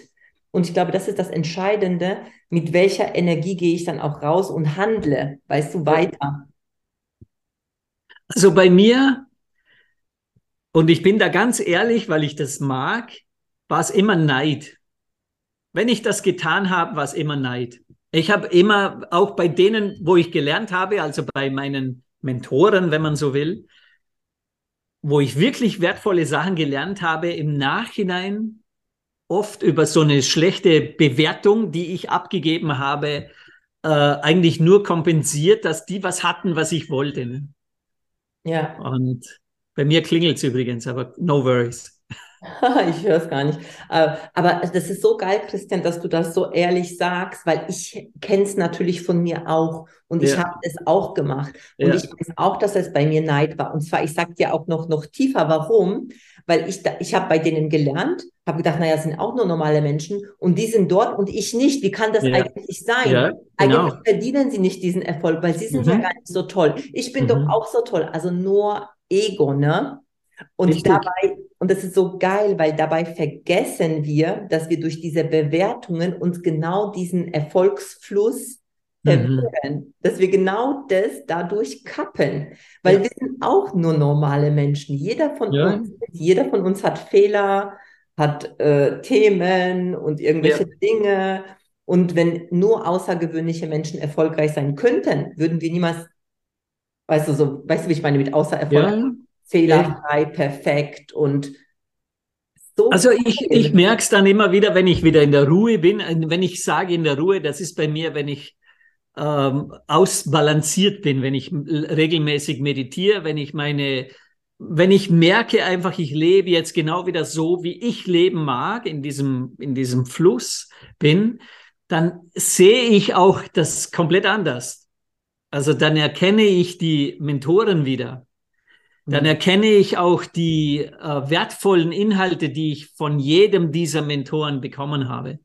und ich glaube, das ist das Entscheidende, mit welcher Energie gehe ich dann auch raus und handle, weißt du, weiter. Also bei mir und ich bin da ganz ehrlich, weil ich das mag, war es immer Neid. Wenn ich das getan habe, war es immer Neid. Ich habe immer, auch bei denen, wo ich gelernt habe, also bei meinen Mentoren, wenn man so will, wo ich wirklich wertvolle Sachen gelernt habe, im Nachhinein oft über so eine schlechte Bewertung, die ich abgegeben habe, äh, eigentlich nur kompensiert, dass die was hatten, was ich wollte. Ne? Ja. Und bei mir klingelt es übrigens, aber no worries. (laughs) ich höre es gar nicht. Äh, aber das ist so geil, Christian, dass du das so ehrlich sagst, weil ich kenne es natürlich von mir auch und ja. ich habe es auch gemacht. Und ja. ich weiß auch, dass es bei mir Neid war. Und zwar, ich sage dir auch noch, noch tiefer, warum? weil ich, da, ich habe bei denen gelernt, habe gedacht, naja, sind auch nur normale Menschen und die sind dort und ich nicht. Wie kann das ja. eigentlich sein? Genau. Eigentlich verdienen sie nicht diesen Erfolg, weil sie sind mhm. ja gar nicht so toll. Ich bin mhm. doch auch so toll. Also nur Ego, ne? Und Richtig. dabei, und das ist so geil, weil dabei vergessen wir, dass wir durch diese Bewertungen uns genau diesen Erfolgsfluss verwirren, mhm. dass wir genau das dadurch kappen, weil ja. wir sind auch nur normale Menschen. Jeder von ja. uns, jeder von uns hat Fehler, hat äh, Themen und irgendwelche ja. Dinge. Und wenn nur außergewöhnliche Menschen erfolgreich sein könnten, würden wir niemals, weißt du, so, weißt du, wie ich meine mit außer Erfolg? Fehlerfrei, perfekt und so also ich, ich merke es dann immer wieder, wenn ich wieder in der Ruhe bin. Wenn ich sage in der Ruhe, das ist bei mir, wenn ich ähm, ausbalanciert bin, wenn ich regelmäßig meditiere, wenn ich meine, wenn ich merke einfach, ich lebe jetzt genau wieder so, wie ich leben mag, in diesem, in diesem Fluss bin, dann sehe ich auch das komplett anders. Also dann erkenne ich die Mentoren wieder. Dann mhm. erkenne ich auch die äh, wertvollen Inhalte, die ich von jedem dieser Mentoren bekommen habe.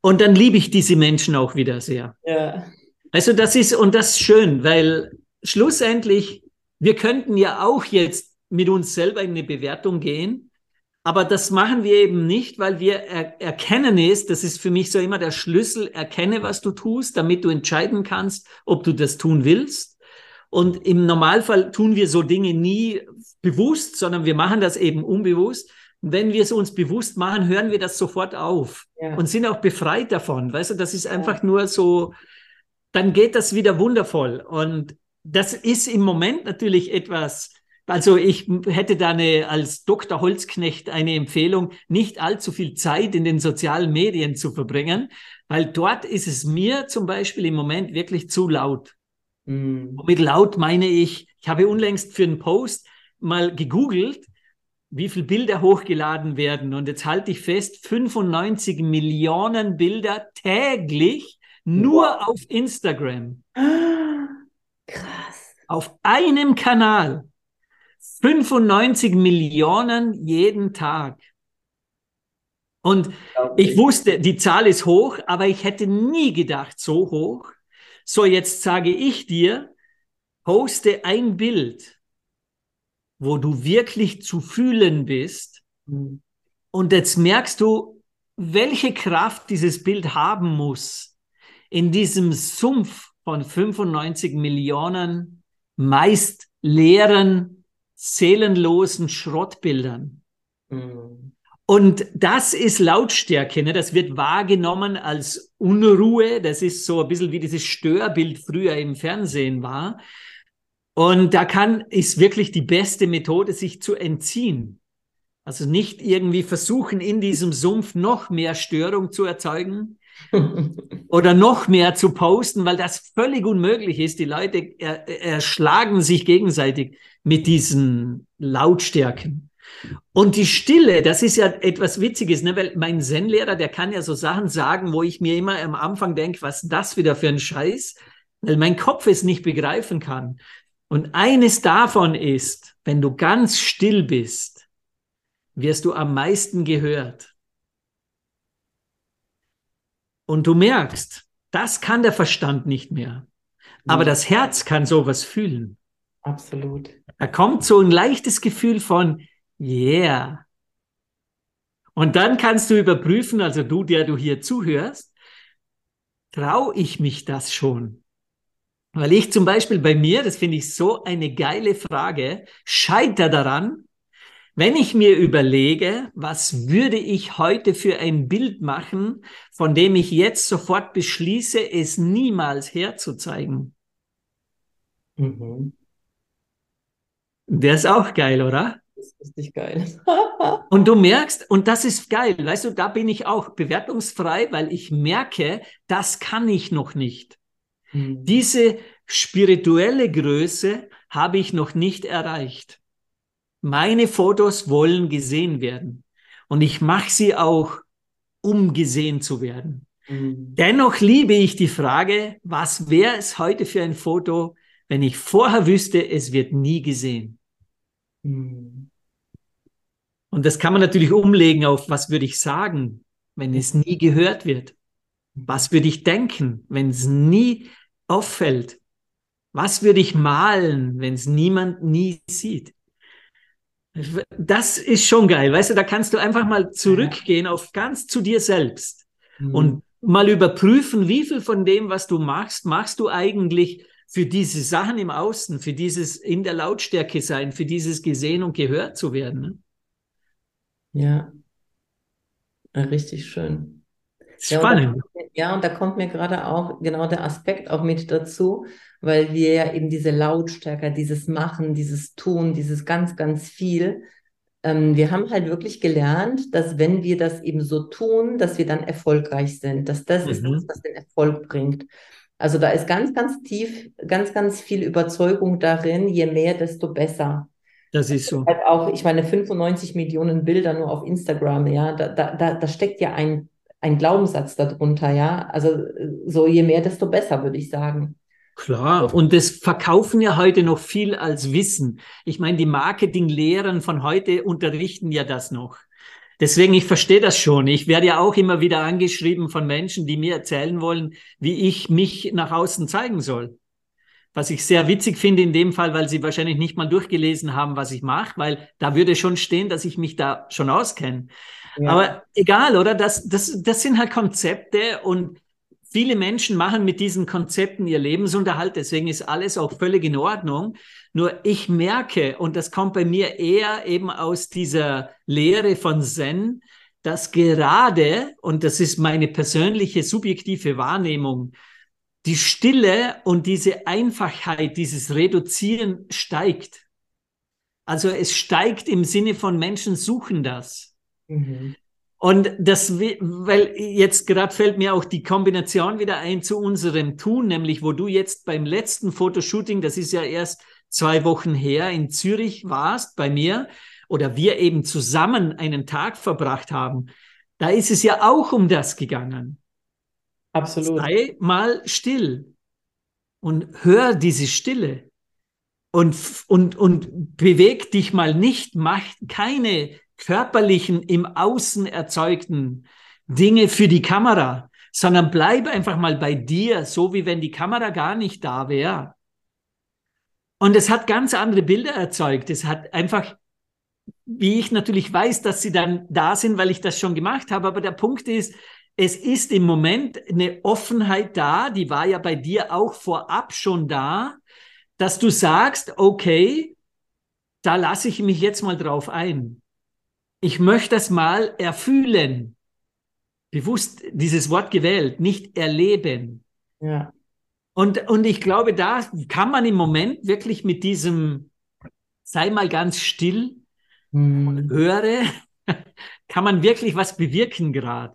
Und dann liebe ich diese Menschen auch wieder sehr. Ja. Also das ist, und das ist schön, weil schlussendlich, wir könnten ja auch jetzt mit uns selber in eine Bewertung gehen, aber das machen wir eben nicht, weil wir er erkennen es, das ist für mich so immer der Schlüssel, erkenne, was du tust, damit du entscheiden kannst, ob du das tun willst. Und im Normalfall tun wir so Dinge nie bewusst, sondern wir machen das eben unbewusst. Und wenn wir es uns bewusst machen, hören wir das sofort auf ja. und sind auch befreit davon. Weißt du, das ist einfach ja. nur so, dann geht das wieder wundervoll. Und das ist im Moment natürlich etwas, also ich hätte da eine, als Dr. Holzknecht eine Empfehlung, nicht allzu viel Zeit in den sozialen Medien zu verbringen, weil dort ist es mir zum Beispiel im Moment wirklich zu laut. Mhm. Mit laut meine ich, ich habe unlängst für einen Post mal gegoogelt, wie viele Bilder hochgeladen werden. Und jetzt halte ich fest, 95 Millionen Bilder täglich nur wow. auf Instagram. Krass. Auf einem Kanal. 95 Millionen jeden Tag. Und ich wusste, die Zahl ist hoch, aber ich hätte nie gedacht, so hoch. So, jetzt sage ich dir, poste ein Bild, wo du wirklich zu fühlen bist. Mhm. Und jetzt merkst du, welche Kraft dieses Bild haben muss, in diesem Sumpf von 95 Millionen meist leeren, seelenlosen Schrottbildern. Mhm. Und das ist Lautstärke, ne? das wird wahrgenommen als Unruhe, das ist so ein bisschen wie dieses Störbild früher im Fernsehen war. Und da kann, ist wirklich die beste Methode, sich zu entziehen. Also nicht irgendwie versuchen, in diesem Sumpf noch mehr Störung zu erzeugen, (laughs) oder noch mehr zu posten, weil das völlig unmöglich ist. Die Leute erschlagen sich gegenseitig mit diesen Lautstärken. Und die Stille, das ist ja etwas Witziges, ne? weil mein Zen-Lehrer, der kann ja so Sachen sagen, wo ich mir immer am Anfang denke, was das wieder für ein Scheiß, weil mein Kopf es nicht begreifen kann. Und eines davon ist, wenn du ganz still bist, wirst du am meisten gehört. Und du merkst, das kann der Verstand nicht mehr. Aber das Herz kann sowas fühlen. Absolut. Da kommt so ein leichtes Gefühl von, yeah. Und dann kannst du überprüfen, also du, der du hier zuhörst, traue ich mich das schon? Weil ich zum Beispiel bei mir, das finde ich so eine geile Frage, scheiter daran, wenn ich mir überlege, was würde ich heute für ein Bild machen, von dem ich jetzt sofort beschließe, es niemals herzuzeigen. Mhm. Der ist auch geil, oder? Das ist richtig geil. (laughs) und du merkst, und das ist geil, weißt du, da bin ich auch bewertungsfrei, weil ich merke, das kann ich noch nicht. Mhm. Diese spirituelle Größe habe ich noch nicht erreicht. Meine Fotos wollen gesehen werden. Und ich mache sie auch, um gesehen zu werden. Mhm. Dennoch liebe ich die Frage, was wäre es heute für ein Foto, wenn ich vorher wüsste, es wird nie gesehen. Mhm. Und das kann man natürlich umlegen auf, was würde ich sagen, wenn es nie gehört wird? Was würde ich denken, wenn es nie auffällt? Was würde ich malen, wenn es niemand nie sieht? Das ist schon geil, weißt du, da kannst du einfach mal zurückgehen auf ganz zu dir selbst mhm. und mal überprüfen, wie viel von dem, was du machst, machst du eigentlich für diese Sachen im Außen, für dieses in der Lautstärke sein, für dieses gesehen und gehört zu werden. Ne? Ja, richtig schön. Spannend. Ja, und da kommt mir gerade auch genau der Aspekt auch mit dazu, weil wir ja eben diese Lautstärke, dieses Machen, dieses Tun, dieses ganz, ganz viel, ähm, wir haben halt wirklich gelernt, dass wenn wir das eben so tun, dass wir dann erfolgreich sind, dass das mhm. ist das, was den Erfolg bringt. Also da ist ganz, ganz tief, ganz, ganz viel Überzeugung darin, je mehr, desto besser. Das ist so. Halt auch, ich meine, 95 Millionen Bilder nur auf Instagram, ja, da, da, da steckt ja ein, ein Glaubenssatz darunter, ja. Also so je mehr, desto besser, würde ich sagen. Klar, und das verkaufen ja heute noch viel als Wissen. Ich meine, die Marketinglehren von heute unterrichten ja das noch. Deswegen, ich verstehe das schon. Ich werde ja auch immer wieder angeschrieben von Menschen, die mir erzählen wollen, wie ich mich nach außen zeigen soll. Was ich sehr witzig finde in dem Fall, weil sie wahrscheinlich nicht mal durchgelesen haben, was ich mache, weil da würde schon stehen, dass ich mich da schon auskenne. Ja. Aber egal, oder? Das, das, das sind halt Konzepte und viele Menschen machen mit diesen Konzepten ihr Lebensunterhalt. Deswegen ist alles auch völlig in Ordnung. Nur ich merke, und das kommt bei mir eher eben aus dieser Lehre von Zen, dass gerade, und das ist meine persönliche subjektive Wahrnehmung, die Stille und diese Einfachheit, dieses Reduzieren steigt. Also es steigt im Sinne von Menschen suchen das. Mhm. Und das, weil jetzt gerade fällt mir auch die Kombination wieder ein zu unserem Tun, nämlich wo du jetzt beim letzten Fotoshooting, das ist ja erst zwei Wochen her, in Zürich warst bei mir oder wir eben zusammen einen Tag verbracht haben. Da ist es ja auch um das gegangen. Absolut. Sei mal still und hör diese Stille und, und, und beweg dich mal nicht, mach keine körperlichen, im Außen erzeugten Dinge für die Kamera, sondern bleib einfach mal bei dir, so wie wenn die Kamera gar nicht da wäre. Und es hat ganz andere Bilder erzeugt. Es hat einfach, wie ich natürlich weiß, dass sie dann da sind, weil ich das schon gemacht habe. Aber der Punkt ist, es ist im Moment eine Offenheit da, die war ja bei dir auch vorab schon da, dass du sagst, okay, da lasse ich mich jetzt mal drauf ein. Ich möchte das mal erfühlen. Bewusst dieses Wort gewählt, nicht erleben. Ja. Und, und ich glaube, da kann man im Moment wirklich mit diesem, sei mal ganz still hm. höre, (laughs) kann man wirklich was bewirken gerade.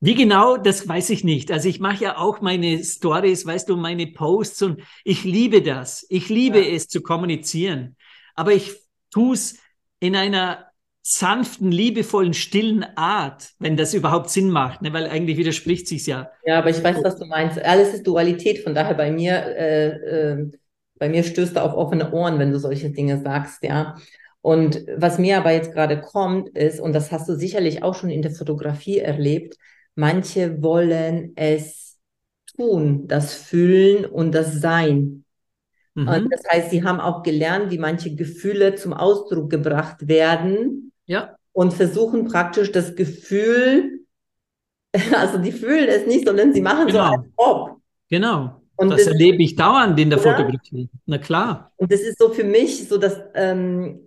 Wie genau, das weiß ich nicht. Also ich mache ja auch meine Stories, weißt du, meine Posts und ich liebe das. Ich liebe ja. es zu kommunizieren. Aber ich tue es in einer sanften, liebevollen, stillen Art, wenn das überhaupt Sinn macht, ne? weil eigentlich widerspricht sich ja. Ja, aber ich weiß, was du meinst. Alles ist Dualität, von daher bei mir, äh, äh, bei mir stößt du auf offene Ohren, wenn du solche Dinge sagst, ja. Und was mir aber jetzt gerade kommt, ist, und das hast du sicherlich auch schon in der Fotografie erlebt, Manche wollen es tun, das Fühlen und das Sein. Mhm. Und das heißt, sie haben auch gelernt, wie manche Gefühle zum Ausdruck gebracht werden. Ja. Und versuchen praktisch das Gefühl, (laughs) also die fühlen es nicht, sondern sie machen genau. so als ob. Genau. Und das, das erlebe ich dauernd in der oder? Fotografie. Na klar. Und das ist so für mich so, dass ähm,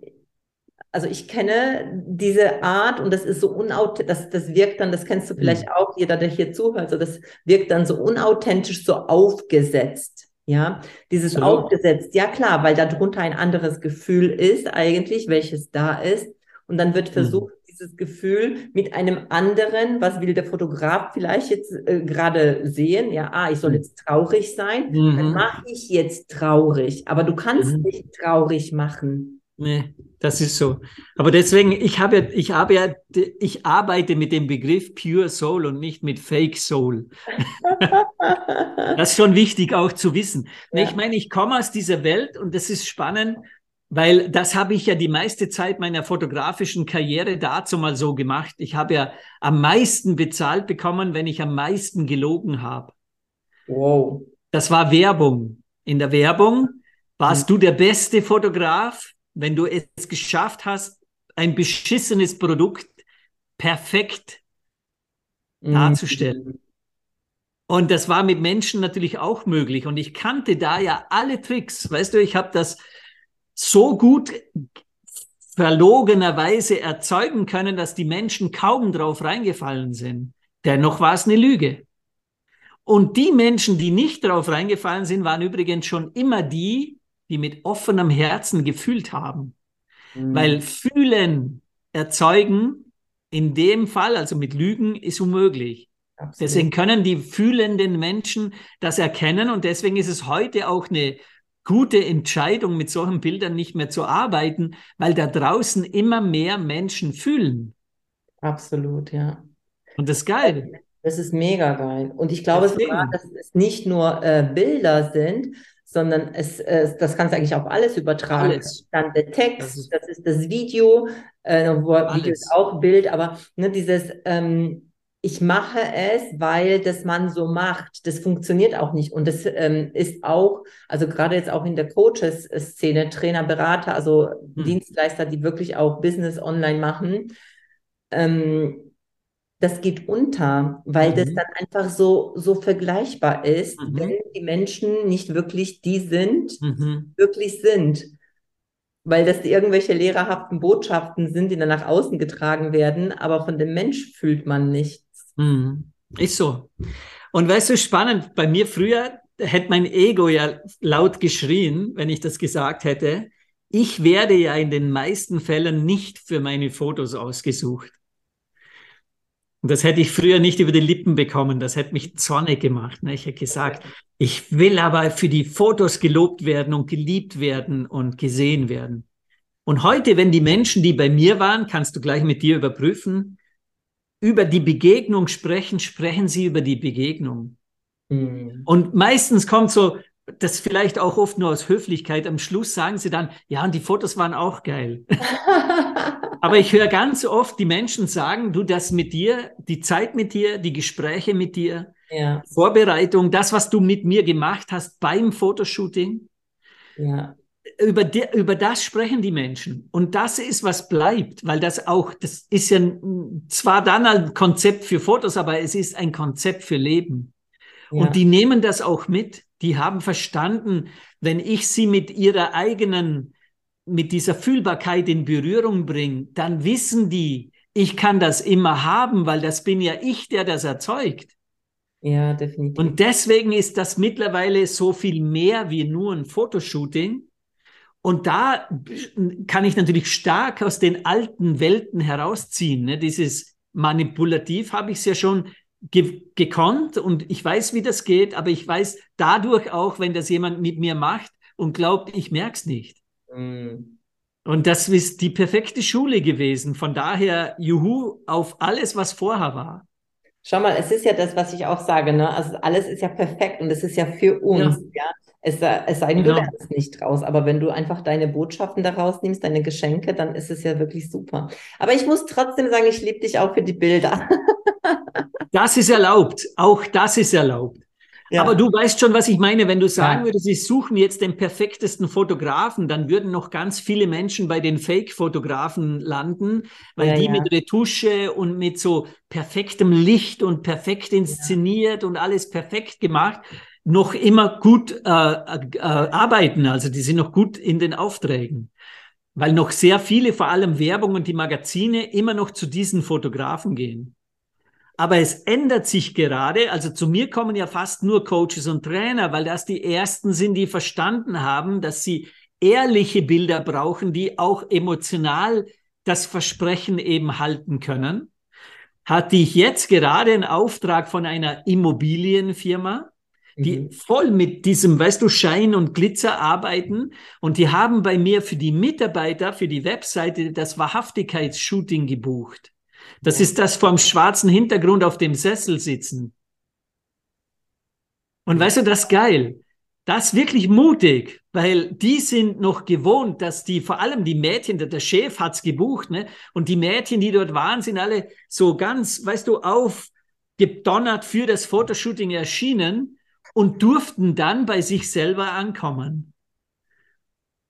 also ich kenne diese Art und das ist so unauthentisch, das, das wirkt dann, das kennst du vielleicht mhm. auch, jeder, der hier zuhört, so das wirkt dann so unauthentisch, so aufgesetzt. Ja, dieses so. aufgesetzt, ja klar, weil darunter ein anderes Gefühl ist eigentlich, welches da ist. Und dann wird mhm. versucht, mhm. dieses Gefühl mit einem anderen, was will der Fotograf vielleicht jetzt äh, gerade sehen? Ja, ah, ich soll mhm. jetzt traurig sein, mhm. dann mache ich jetzt traurig. Aber du kannst mhm. nicht traurig machen. Nee, das ist so. Aber deswegen, ich habe, ich habe ja, ich arbeite mit dem Begriff Pure Soul und nicht mit Fake Soul. (laughs) das ist schon wichtig auch zu wissen. Ja. Ich meine, ich komme aus dieser Welt und das ist spannend. Weil das habe ich ja die meiste Zeit meiner fotografischen Karriere dazu mal so gemacht. Ich habe ja am meisten bezahlt bekommen, wenn ich am meisten gelogen habe. Wow. Das war Werbung. In der Werbung warst mhm. du der beste Fotograf, wenn du es geschafft hast, ein beschissenes Produkt perfekt mhm. darzustellen. Und das war mit Menschen natürlich auch möglich. Und ich kannte da ja alle Tricks. Weißt du, ich habe das so gut verlogenerweise erzeugen können, dass die Menschen kaum drauf reingefallen sind. Dennoch war es eine Lüge. Und die Menschen, die nicht drauf reingefallen sind, waren übrigens schon immer die, die mit offenem Herzen gefühlt haben. Mhm. Weil fühlen, erzeugen, in dem Fall, also mit Lügen, ist unmöglich. Absolut. Deswegen können die fühlenden Menschen das erkennen und deswegen ist es heute auch eine gute Entscheidung, mit solchen Bildern nicht mehr zu arbeiten, weil da draußen immer mehr Menschen fühlen. Absolut, ja. Und das ist geil. Das ist mega geil. Und ich glaube sogar, dass es nicht nur äh, Bilder sind, sondern es, äh, das kannst du eigentlich auf alles übertragen. Alles. Dann der Text, das ist das, ist das Video, äh, Video ist auch Bild, aber ne, dieses ähm, ich mache es, weil das man so macht. Das funktioniert auch nicht. Und das ähm, ist auch, also gerade jetzt auch in der Coaches-Szene, Trainer, Berater, also hm. Dienstleister, die wirklich auch Business online machen, ähm, das geht unter, weil mhm. das dann einfach so, so vergleichbar ist, mhm. wenn die Menschen nicht wirklich die sind, mhm. wirklich sind weil das irgendwelche lehrerhaften Botschaften sind, die dann nach außen getragen werden, aber von dem Mensch fühlt man nichts. Mhm. Ist so. Und weißt du, spannend, bei mir früher hätte mein Ego ja laut geschrien, wenn ich das gesagt hätte. Ich werde ja in den meisten Fällen nicht für meine Fotos ausgesucht. Und das hätte ich früher nicht über die Lippen bekommen. Das hätte mich zornig gemacht. Ne? Ich hätte gesagt, ich will aber für die Fotos gelobt werden und geliebt werden und gesehen werden. Und heute, wenn die Menschen, die bei mir waren, kannst du gleich mit dir überprüfen, über die Begegnung sprechen, sprechen sie über die Begegnung. Mhm. Und meistens kommt so, das vielleicht auch oft nur aus Höflichkeit, am Schluss sagen sie dann, ja, und die Fotos waren auch geil. (laughs) Aber ich höre ganz oft die Menschen sagen, du, das mit dir, die Zeit mit dir, die Gespräche mit dir, ja. Vorbereitung, das, was du mit mir gemacht hast beim Fotoshooting. Ja über, die, über das sprechen die Menschen. Und das ist, was bleibt, weil das auch, das ist ja zwar dann ein Konzept für Fotos, aber es ist ein Konzept für Leben. Ja. Und die nehmen das auch mit. Die haben verstanden, wenn ich sie mit ihrer eigenen, mit dieser Fühlbarkeit in Berührung bringe, dann wissen die, ich kann das immer haben, weil das bin ja ich, der das erzeugt. Ja, definitiv. Und deswegen ist das mittlerweile so viel mehr wie nur ein Fotoshooting und da kann ich natürlich stark aus den alten Welten herausziehen. Ne? Dieses Manipulativ habe ich es ja schon ge gekonnt und ich weiß, wie das geht, aber ich weiß dadurch auch, wenn das jemand mit mir macht und glaubt, ich merke es nicht. Mhm. Und das ist die perfekte Schule gewesen. Von daher, juhu, auf alles, was vorher war. Schau mal, es ist ja das, was ich auch sage, ne? Also alles ist ja perfekt und es ist ja für uns, ja. ja? Es, es sei denn, genau. du lernst nicht draus. Aber wenn du einfach deine Botschaften daraus nimmst, deine Geschenke, dann ist es ja wirklich super. Aber ich muss trotzdem sagen, ich liebe dich auch für die Bilder. (laughs) das ist erlaubt. Auch das ist erlaubt. Ja. Aber du weißt schon, was ich meine. Wenn du sagen ja. würdest, ich suche mir jetzt den perfektesten Fotografen, dann würden noch ganz viele Menschen bei den Fake-Fotografen landen, weil ja, die mit Retusche und mit so perfektem Licht und perfekt inszeniert und alles perfekt gemacht noch immer gut äh, äh, arbeiten. Also die sind noch gut in den Aufträgen. Weil noch sehr viele, vor allem Werbung und die Magazine, immer noch zu diesen Fotografen gehen. Aber es ändert sich gerade. Also zu mir kommen ja fast nur Coaches und Trainer, weil das die ersten sind, die verstanden haben, dass sie ehrliche Bilder brauchen, die auch emotional das Versprechen eben halten können. Hatte ich jetzt gerade einen Auftrag von einer Immobilienfirma, die mhm. voll mit diesem, weißt du, Schein und Glitzer arbeiten. Und die haben bei mir für die Mitarbeiter, für die Webseite das Wahrhaftigkeitsshooting gebucht. Das ist das vom schwarzen Hintergrund auf dem Sessel sitzen. Und weißt du, das ist geil. das wirklich mutig, weil die sind noch gewohnt, dass die, vor allem die Mädchen, der, der Chef hat's gebucht, ne? Und die Mädchen, die dort waren, sind alle so ganz, weißt du, aufgedonnert für das Fotoshooting erschienen und durften dann bei sich selber ankommen.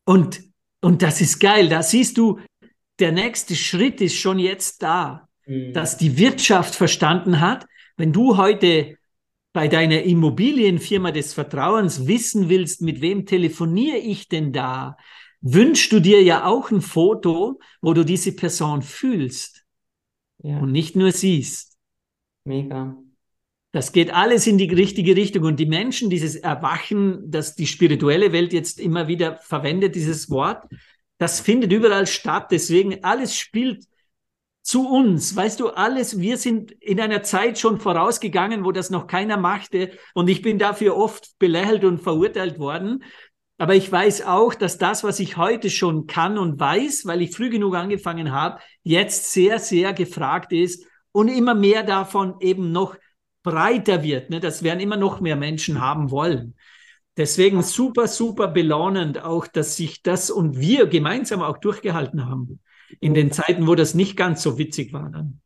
Und, und das ist geil. Da siehst du, der nächste Schritt ist schon jetzt da, mhm. dass die Wirtschaft verstanden hat, wenn du heute bei deiner Immobilienfirma des Vertrauens wissen willst, mit wem telefoniere ich denn da, wünschst du dir ja auch ein Foto, wo du diese Person fühlst ja. und nicht nur siehst. Mega. Das geht alles in die richtige Richtung. Und die Menschen, dieses Erwachen, das die spirituelle Welt jetzt immer wieder verwendet, dieses Wort, das findet überall statt. Deswegen alles spielt zu uns. Weißt du, alles, wir sind in einer Zeit schon vorausgegangen, wo das noch keiner machte. Und ich bin dafür oft belächelt und verurteilt worden. Aber ich weiß auch, dass das, was ich heute schon kann und weiß, weil ich früh genug angefangen habe, jetzt sehr, sehr gefragt ist und immer mehr davon eben noch breiter wird. Ne? Das werden immer noch mehr Menschen haben wollen. Deswegen super, super belohnend auch, dass sich das und wir gemeinsam auch durchgehalten haben in den Zeiten, wo das nicht ganz so witzig war dann.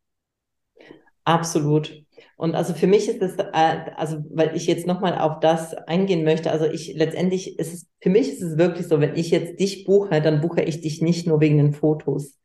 Absolut. Und also für mich ist es, äh, also weil ich jetzt nochmal auf das eingehen möchte, also ich letztendlich ist es, für mich ist es wirklich so, wenn ich jetzt dich buche, dann buche ich dich nicht nur wegen den Fotos.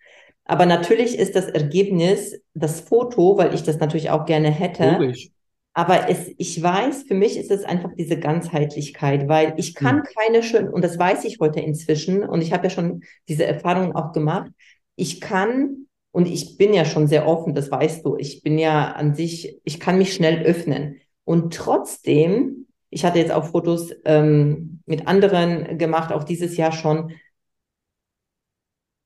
Aber natürlich ist das Ergebnis das Foto, weil ich das natürlich auch gerne hätte. Logisch. Aber es, ich weiß, für mich ist es einfach diese Ganzheitlichkeit, weil ich kann mhm. keine schön, und das weiß ich heute inzwischen, und ich habe ja schon diese Erfahrung auch gemacht, ich kann, und ich bin ja schon sehr offen, das weißt du, ich bin ja an sich, ich kann mich schnell öffnen. Und trotzdem, ich hatte jetzt auch Fotos ähm, mit anderen gemacht, auch dieses Jahr schon.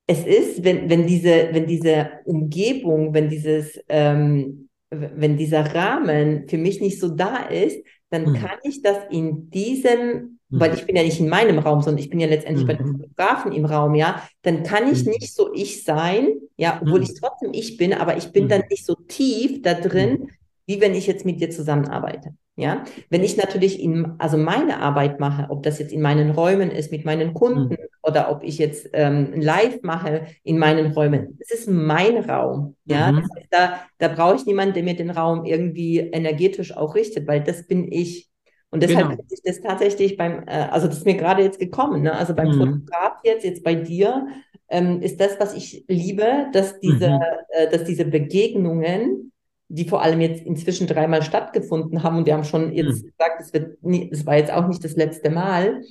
Es ist, wenn, wenn diese, wenn diese Umgebung, wenn dieses, ähm, wenn dieser Rahmen für mich nicht so da ist, dann mhm. kann ich das in diesem, mhm. weil ich bin ja nicht in meinem Raum, sondern ich bin ja letztendlich mhm. bei den Fotografen im Raum, ja, dann kann ich mhm. nicht so ich sein, ja, obwohl ich mhm. trotzdem ich bin, aber ich bin mhm. dann nicht so tief da drin, wie wenn ich jetzt mit dir zusammenarbeite. Ja, wenn ich natürlich in, also meine Arbeit mache, ob das jetzt in meinen Räumen ist mit meinen Kunden mhm. oder ob ich jetzt ähm, live mache in meinen Räumen, es ist mein Raum. Ja, mhm. heißt, da, da brauche ich niemanden, der mir den Raum irgendwie energetisch auch richtet, weil das bin ich. Und deshalb genau. ist das tatsächlich beim, äh, also das ist mir gerade jetzt gekommen, ne? also beim mhm. Fotograf jetzt, jetzt bei dir, ähm, ist das, was ich liebe, dass diese, mhm. äh, dass diese Begegnungen die vor allem jetzt inzwischen dreimal stattgefunden haben und wir haben schon jetzt mhm. gesagt, es wird nie, es war jetzt auch nicht das letzte Mal,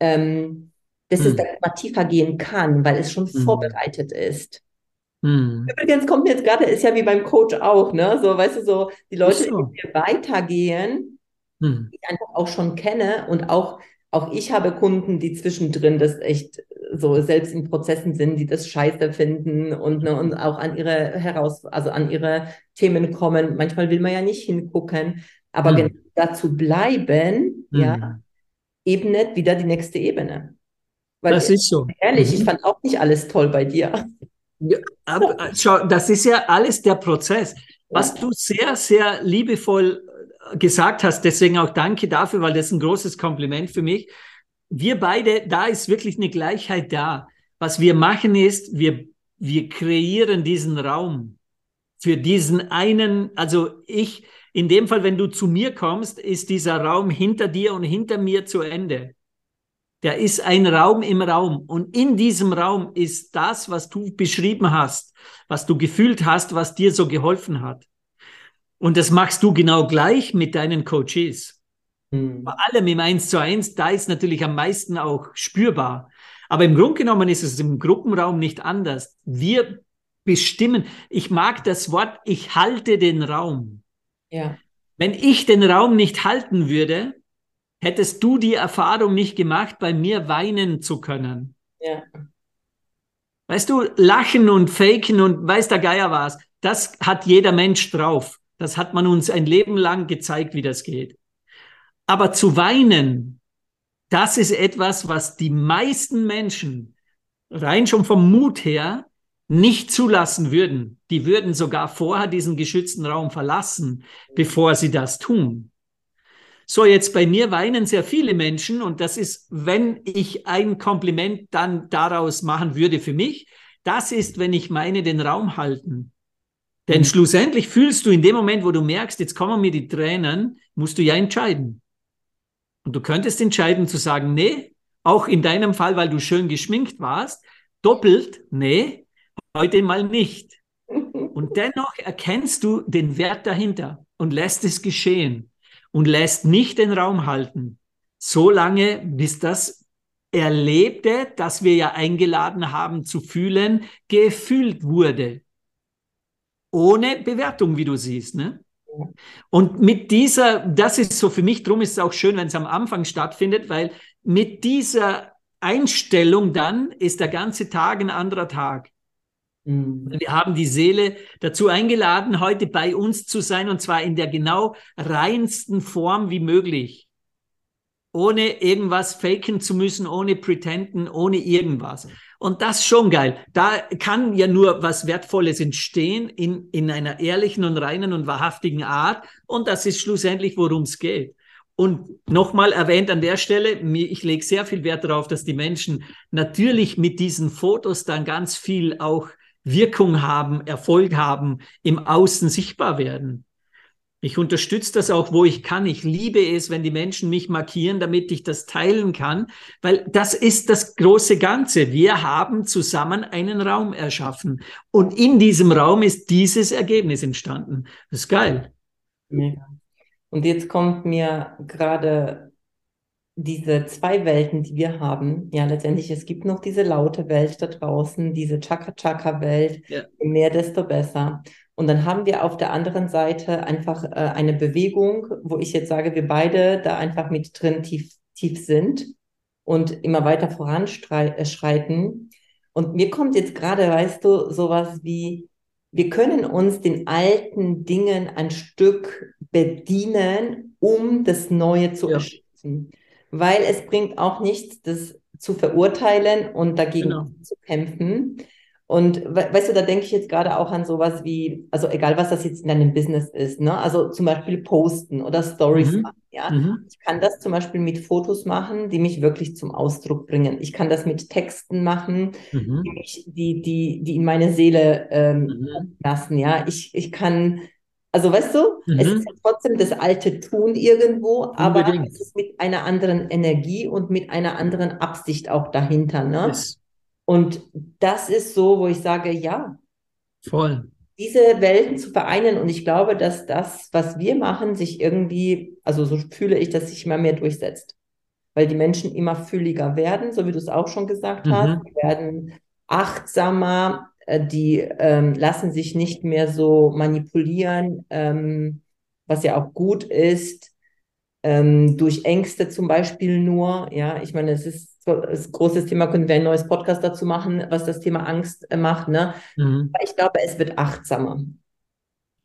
ähm, dass mhm. es hm. dann immer tiefer gehen kann, weil es schon mhm. vorbereitet ist. Hm. Übrigens kommt mir jetzt gerade, ist ja wie beim Coach auch, ne? So, weißt du, so die Leute, so. die weitergehen, hm. die ich einfach auch schon kenne und auch auch ich habe Kunden, die zwischendrin das echt so selbst in Prozessen sind, die das scheiße finden und, ne, und auch an ihre heraus, also an ihre Themen kommen. Manchmal will man ja nicht hingucken, aber mhm. genau dazu bleiben, mhm. ja, ebnet wieder die nächste Ebene. Weil das ist so. Ehrlich, mhm. ich fand auch nicht alles toll bei dir. Ja, aber, schau, das ist ja alles der Prozess. Was du sehr, sehr liebevoll gesagt hast. Deswegen auch danke dafür, weil das ein großes Kompliment für mich. Wir beide, da ist wirklich eine Gleichheit da. Was wir machen ist, wir, wir kreieren diesen Raum für diesen einen, also ich, in dem Fall, wenn du zu mir kommst, ist dieser Raum hinter dir und hinter mir zu Ende. Der ist ein Raum im Raum. Und in diesem Raum ist das, was du beschrieben hast, was du gefühlt hast, was dir so geholfen hat. Und das machst du genau gleich mit deinen Coaches. Mhm. Bei allem im Eins zu eins, da ist natürlich am meisten auch spürbar. Aber im Grunde genommen ist es im Gruppenraum nicht anders. Wir bestimmen. Ich mag das Wort, ich halte den Raum. Ja. Wenn ich den Raum nicht halten würde, hättest du die Erfahrung nicht gemacht, bei mir weinen zu können. Ja. Weißt du, lachen und faken und weiß der Geier was, das hat jeder Mensch drauf. Das hat man uns ein Leben lang gezeigt, wie das geht. Aber zu weinen, das ist etwas, was die meisten Menschen rein schon vom Mut her nicht zulassen würden. Die würden sogar vorher diesen geschützten Raum verlassen, bevor sie das tun. So, jetzt bei mir weinen sehr viele Menschen und das ist, wenn ich ein Kompliment dann daraus machen würde für mich, das ist, wenn ich meine, den Raum halten. Denn mhm. schlussendlich fühlst du in dem Moment, wo du merkst, jetzt kommen mir die Tränen, musst du ja entscheiden. Und du könntest entscheiden zu sagen, nee, auch in deinem Fall, weil du schön geschminkt warst, doppelt, nee, heute mal nicht. (laughs) Und dennoch erkennst du den Wert dahinter und lässt es geschehen und lässt nicht den Raum halten, so lange, bis das Erlebte, das wir ja eingeladen haben zu fühlen, gefühlt wurde. Ohne Bewertung, wie du siehst. Ne? Und mit dieser, das ist so für mich, drum ist es auch schön, wenn es am Anfang stattfindet, weil mit dieser Einstellung dann ist der ganze Tag ein anderer Tag. Mhm. Wir haben die Seele dazu eingeladen, heute bei uns zu sein und zwar in der genau reinsten Form wie möglich. Ohne irgendwas faken zu müssen, ohne pretenden, ohne irgendwas. Und das schon geil. Da kann ja nur was Wertvolles entstehen in, in einer ehrlichen und reinen und wahrhaftigen Art. Und das ist schlussendlich, worum es geht. Und nochmal erwähnt an der Stelle, ich lege sehr viel Wert darauf, dass die Menschen natürlich mit diesen Fotos dann ganz viel auch Wirkung haben, Erfolg haben, im Außen sichtbar werden. Ich unterstütze das auch, wo ich kann. Ich liebe es, wenn die Menschen mich markieren, damit ich das teilen kann, weil das ist das große Ganze. Wir haben zusammen einen Raum erschaffen und in diesem Raum ist dieses Ergebnis entstanden. Das ist geil. Und jetzt kommt mir gerade diese zwei Welten, die wir haben, ja, letztendlich, es gibt noch diese laute Welt da draußen, diese Chaka-Chaka-Welt, ja. je mehr, desto besser. Und dann haben wir auf der anderen Seite einfach äh, eine Bewegung, wo ich jetzt sage, wir beide da einfach mit drin tief, tief sind und immer weiter voranschreiten. Und mir kommt jetzt gerade, weißt du, sowas wie, wir können uns den alten Dingen ein Stück bedienen, um das Neue zu ja. erschließen weil es bringt auch nichts, das zu verurteilen und dagegen genau. zu kämpfen. Und weißt du, da denke ich jetzt gerade auch an sowas wie, also egal was das jetzt in deinem Business ist, ne? Also zum Beispiel posten oder Stories mhm. machen, ja. Mhm. Ich kann das zum Beispiel mit Fotos machen, die mich wirklich zum Ausdruck bringen. Ich kann das mit Texten machen, mhm. die, mich, die, die, die in meine Seele ähm, mhm. lassen, ja. Ich, ich kann also weißt du, mhm. es ist ja trotzdem das alte Tun irgendwo, aber Unbedingt. es ist mit einer anderen Energie und mit einer anderen Absicht auch dahinter. Ne? Yes. Und das ist so, wo ich sage, ja. Voll. Diese Welten zu vereinen und ich glaube, dass das, was wir machen, sich irgendwie, also so fühle ich, dass sich immer mehr durchsetzt. Weil die Menschen immer fühliger werden, so wie du es auch schon gesagt mhm. hast. Die werden achtsamer, äh, die ähm, lassen sich nicht mehr so manipulieren, ähm, was ja auch gut ist, ähm, durch Ängste zum Beispiel nur. Ja, ich meine, es ist ein großes Thema, können wir ein neues Podcast dazu machen, was das Thema Angst äh, macht. Ne? Mhm. Aber ich glaube, es wird achtsamer.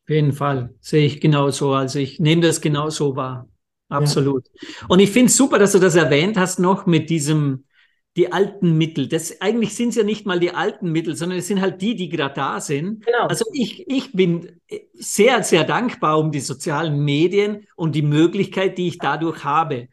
Auf jeden Fall, sehe ich genauso. Also ich nehme das genauso wahr. Absolut. Ja. Und ich finde es super, dass du das erwähnt hast noch mit diesem, die alten Mittel. Das, eigentlich sind es ja nicht mal die alten Mittel, sondern es sind halt die, die gerade da sind. Genau. Also ich, ich bin sehr, sehr dankbar um die sozialen Medien und die Möglichkeit, die ich dadurch habe.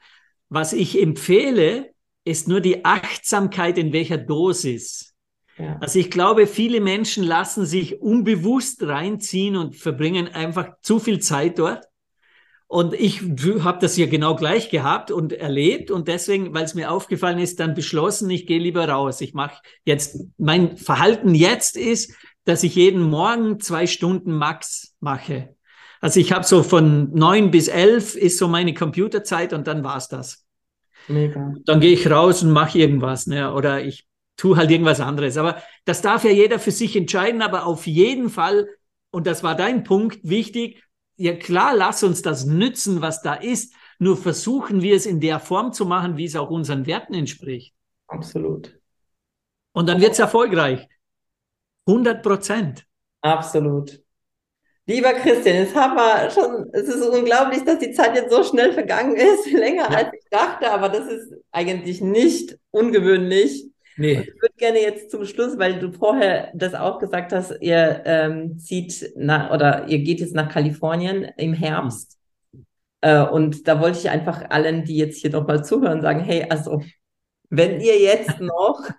Was ich empfehle, ist nur die Achtsamkeit in welcher Dosis. Ja. Also ich glaube, viele Menschen lassen sich unbewusst reinziehen und verbringen einfach zu viel Zeit dort. Und ich habe das ja genau gleich gehabt und erlebt und deswegen, weil es mir aufgefallen ist, dann beschlossen, ich gehe lieber raus. Ich mache jetzt, mein Verhalten jetzt ist, dass ich jeden Morgen zwei Stunden max mache. Also ich habe so von neun bis elf ist so meine Computerzeit und dann war's das. Mega. Dann gehe ich raus und mache irgendwas, ne? Oder ich tue halt irgendwas anderes. Aber das darf ja jeder für sich entscheiden, aber auf jeden Fall, und das war dein Punkt, wichtig, ja klar, lass uns das nützen, was da ist. Nur versuchen wir es in der Form zu machen, wie es auch unseren Werten entspricht. Absolut. Und dann wird es erfolgreich. 100 Prozent. Absolut. Lieber Christian, jetzt haben wir schon, es ist unglaublich, dass die Zeit jetzt so schnell vergangen ist, (laughs) länger ja. als ich dachte, aber das ist eigentlich nicht ungewöhnlich. Nee. Und ich würde gerne jetzt zum Schluss, weil du vorher das auch gesagt hast, ihr ähm, zieht nach oder ihr geht jetzt nach Kalifornien im Herbst. Äh, und da wollte ich einfach allen, die jetzt hier nochmal zuhören, sagen, hey, also wenn ihr jetzt (laughs) noch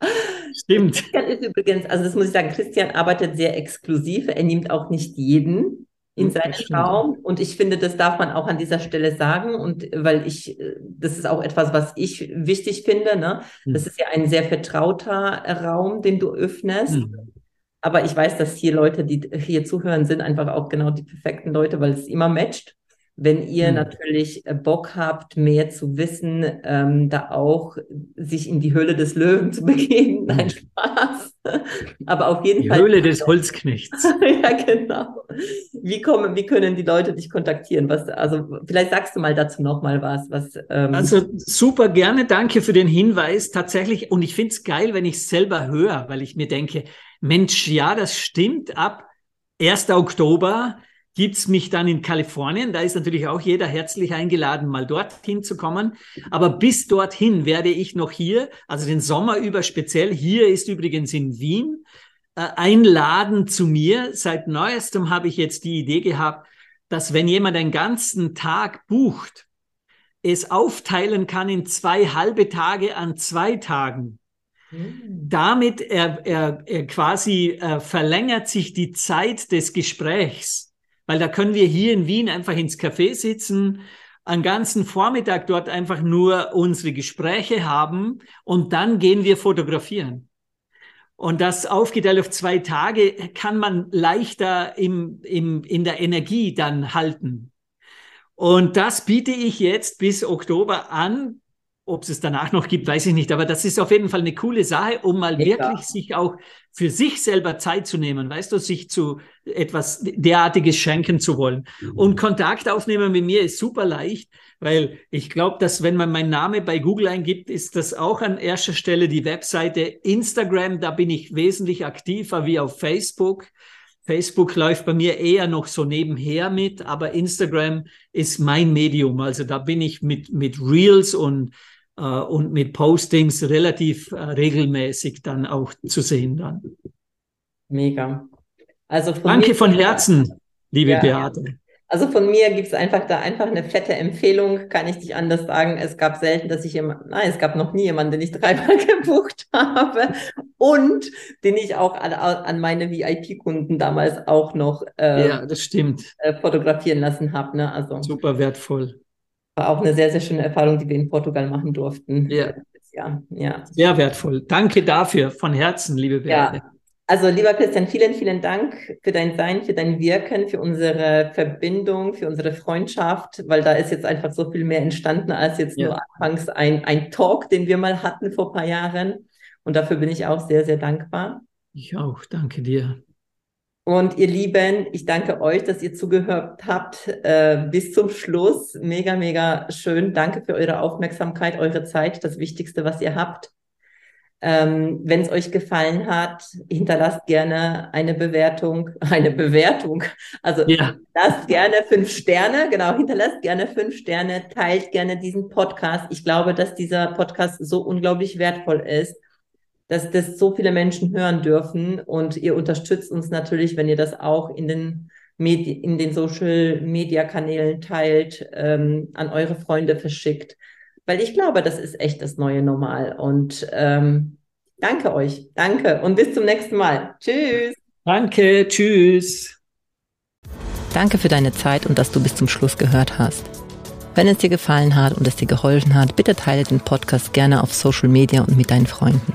(laughs) Stimmt. Christian ist übrigens, also das muss ich sagen, Christian arbeitet sehr exklusiv. Er nimmt auch nicht jeden in seinen Raum. Und ich finde, das darf man auch an dieser Stelle sagen. Und weil ich, das ist auch etwas, was ich wichtig finde. Ne? Hm. Das ist ja ein sehr vertrauter Raum, den du öffnest. Mhm. Aber ich weiß, dass hier Leute, die hier zuhören, sind einfach auch genau die perfekten Leute, weil es immer matcht. Wenn ihr mhm. natürlich äh, Bock habt, mehr zu wissen, ähm, da auch sich in die Höhle des Löwen zu (laughs) begeben, nein, hm. Spaß. Aber auf jeden die Fall. Die Höhle des Holzknechts. (laughs) ja, genau. Wie kommen, wie können die Leute dich kontaktieren? Was, also, vielleicht sagst du mal dazu noch mal was. was ähm also, super gerne. Danke für den Hinweis. Tatsächlich. Und ich finde es geil, wenn ich es selber höre, weil ich mir denke, Mensch, ja, das stimmt. Ab 1. Oktober gibt's mich dann in Kalifornien. Da ist natürlich auch jeder herzlich eingeladen, mal dorthin zu kommen. Aber bis dorthin werde ich noch hier, also den Sommer über speziell, hier ist übrigens in Wien, äh, einladen zu mir. Seit neuestem habe ich jetzt die Idee gehabt, dass wenn jemand einen ganzen Tag bucht, es aufteilen kann in zwei halbe Tage an zwei Tagen. Hm. Damit er, er, er quasi äh, verlängert sich die Zeit des Gesprächs weil da können wir hier in Wien einfach ins Café sitzen, einen ganzen Vormittag dort einfach nur unsere Gespräche haben und dann gehen wir fotografieren. Und das aufgeteilt auf zwei Tage kann man leichter im, im, in der Energie dann halten. Und das biete ich jetzt bis Oktober an. Ob es es danach noch gibt, weiß ich nicht. Aber das ist auf jeden Fall eine coole Sache, um mal ja. wirklich sich auch für sich selber Zeit zu nehmen, weißt du, sich zu etwas derartiges schenken zu wollen. Und Kontakt aufnehmen mit mir ist super leicht, weil ich glaube, dass wenn man meinen Namen bei Google eingibt, ist das auch an erster Stelle die Webseite Instagram. Da bin ich wesentlich aktiver wie auf Facebook. Facebook läuft bei mir eher noch so nebenher mit, aber Instagram ist mein Medium. Also da bin ich mit, mit Reels und und mit Postings relativ äh, regelmäßig dann auch zu sehen dann. Mega. Also von Danke von Herzen, liebe ja, Beate. Also von mir gibt es einfach da einfach eine fette Empfehlung, kann ich dich anders sagen. Es gab selten, dass ich jemand, nein, es gab noch nie jemanden, den ich dreimal (laughs) gebucht habe und den ich auch an, an meine VIP-Kunden damals auch noch äh, ja, das stimmt. Äh, fotografieren lassen habe. Ne? Also, Super wertvoll war auch eine sehr, sehr schöne Erfahrung, die wir in Portugal machen durften. Ja. Ja, ja. Sehr wertvoll. Danke dafür von Herzen, liebe Beate. Ja. Also, lieber Christian, vielen, vielen Dank für dein Sein, für dein Wirken, für unsere Verbindung, für unsere Freundschaft, weil da ist jetzt einfach so viel mehr entstanden als jetzt ja. nur anfangs ein, ein Talk, den wir mal hatten vor ein paar Jahren. Und dafür bin ich auch sehr, sehr dankbar. Ich auch. Danke dir. Und ihr Lieben, ich danke euch, dass ihr zugehört habt äh, bis zum Schluss. Mega, mega schön. Danke für eure Aufmerksamkeit, eure Zeit, das Wichtigste, was ihr habt. Ähm, Wenn es euch gefallen hat, hinterlasst gerne eine Bewertung, (laughs) eine Bewertung. Also ja. lasst gerne fünf Sterne, genau, hinterlasst gerne fünf Sterne, teilt gerne diesen Podcast. Ich glaube, dass dieser Podcast so unglaublich wertvoll ist dass das so viele Menschen hören dürfen. Und ihr unterstützt uns natürlich, wenn ihr das auch in den Medi in den Social Media Kanälen teilt, ähm, an eure Freunde verschickt. Weil ich glaube, das ist echt das neue Normal. Und ähm, danke euch. Danke und bis zum nächsten Mal. Tschüss. Danke. Tschüss. Danke für deine Zeit und dass du bis zum Schluss gehört hast. Wenn es dir gefallen hat und es dir geholfen hat, bitte teile den Podcast gerne auf Social Media und mit deinen Freunden.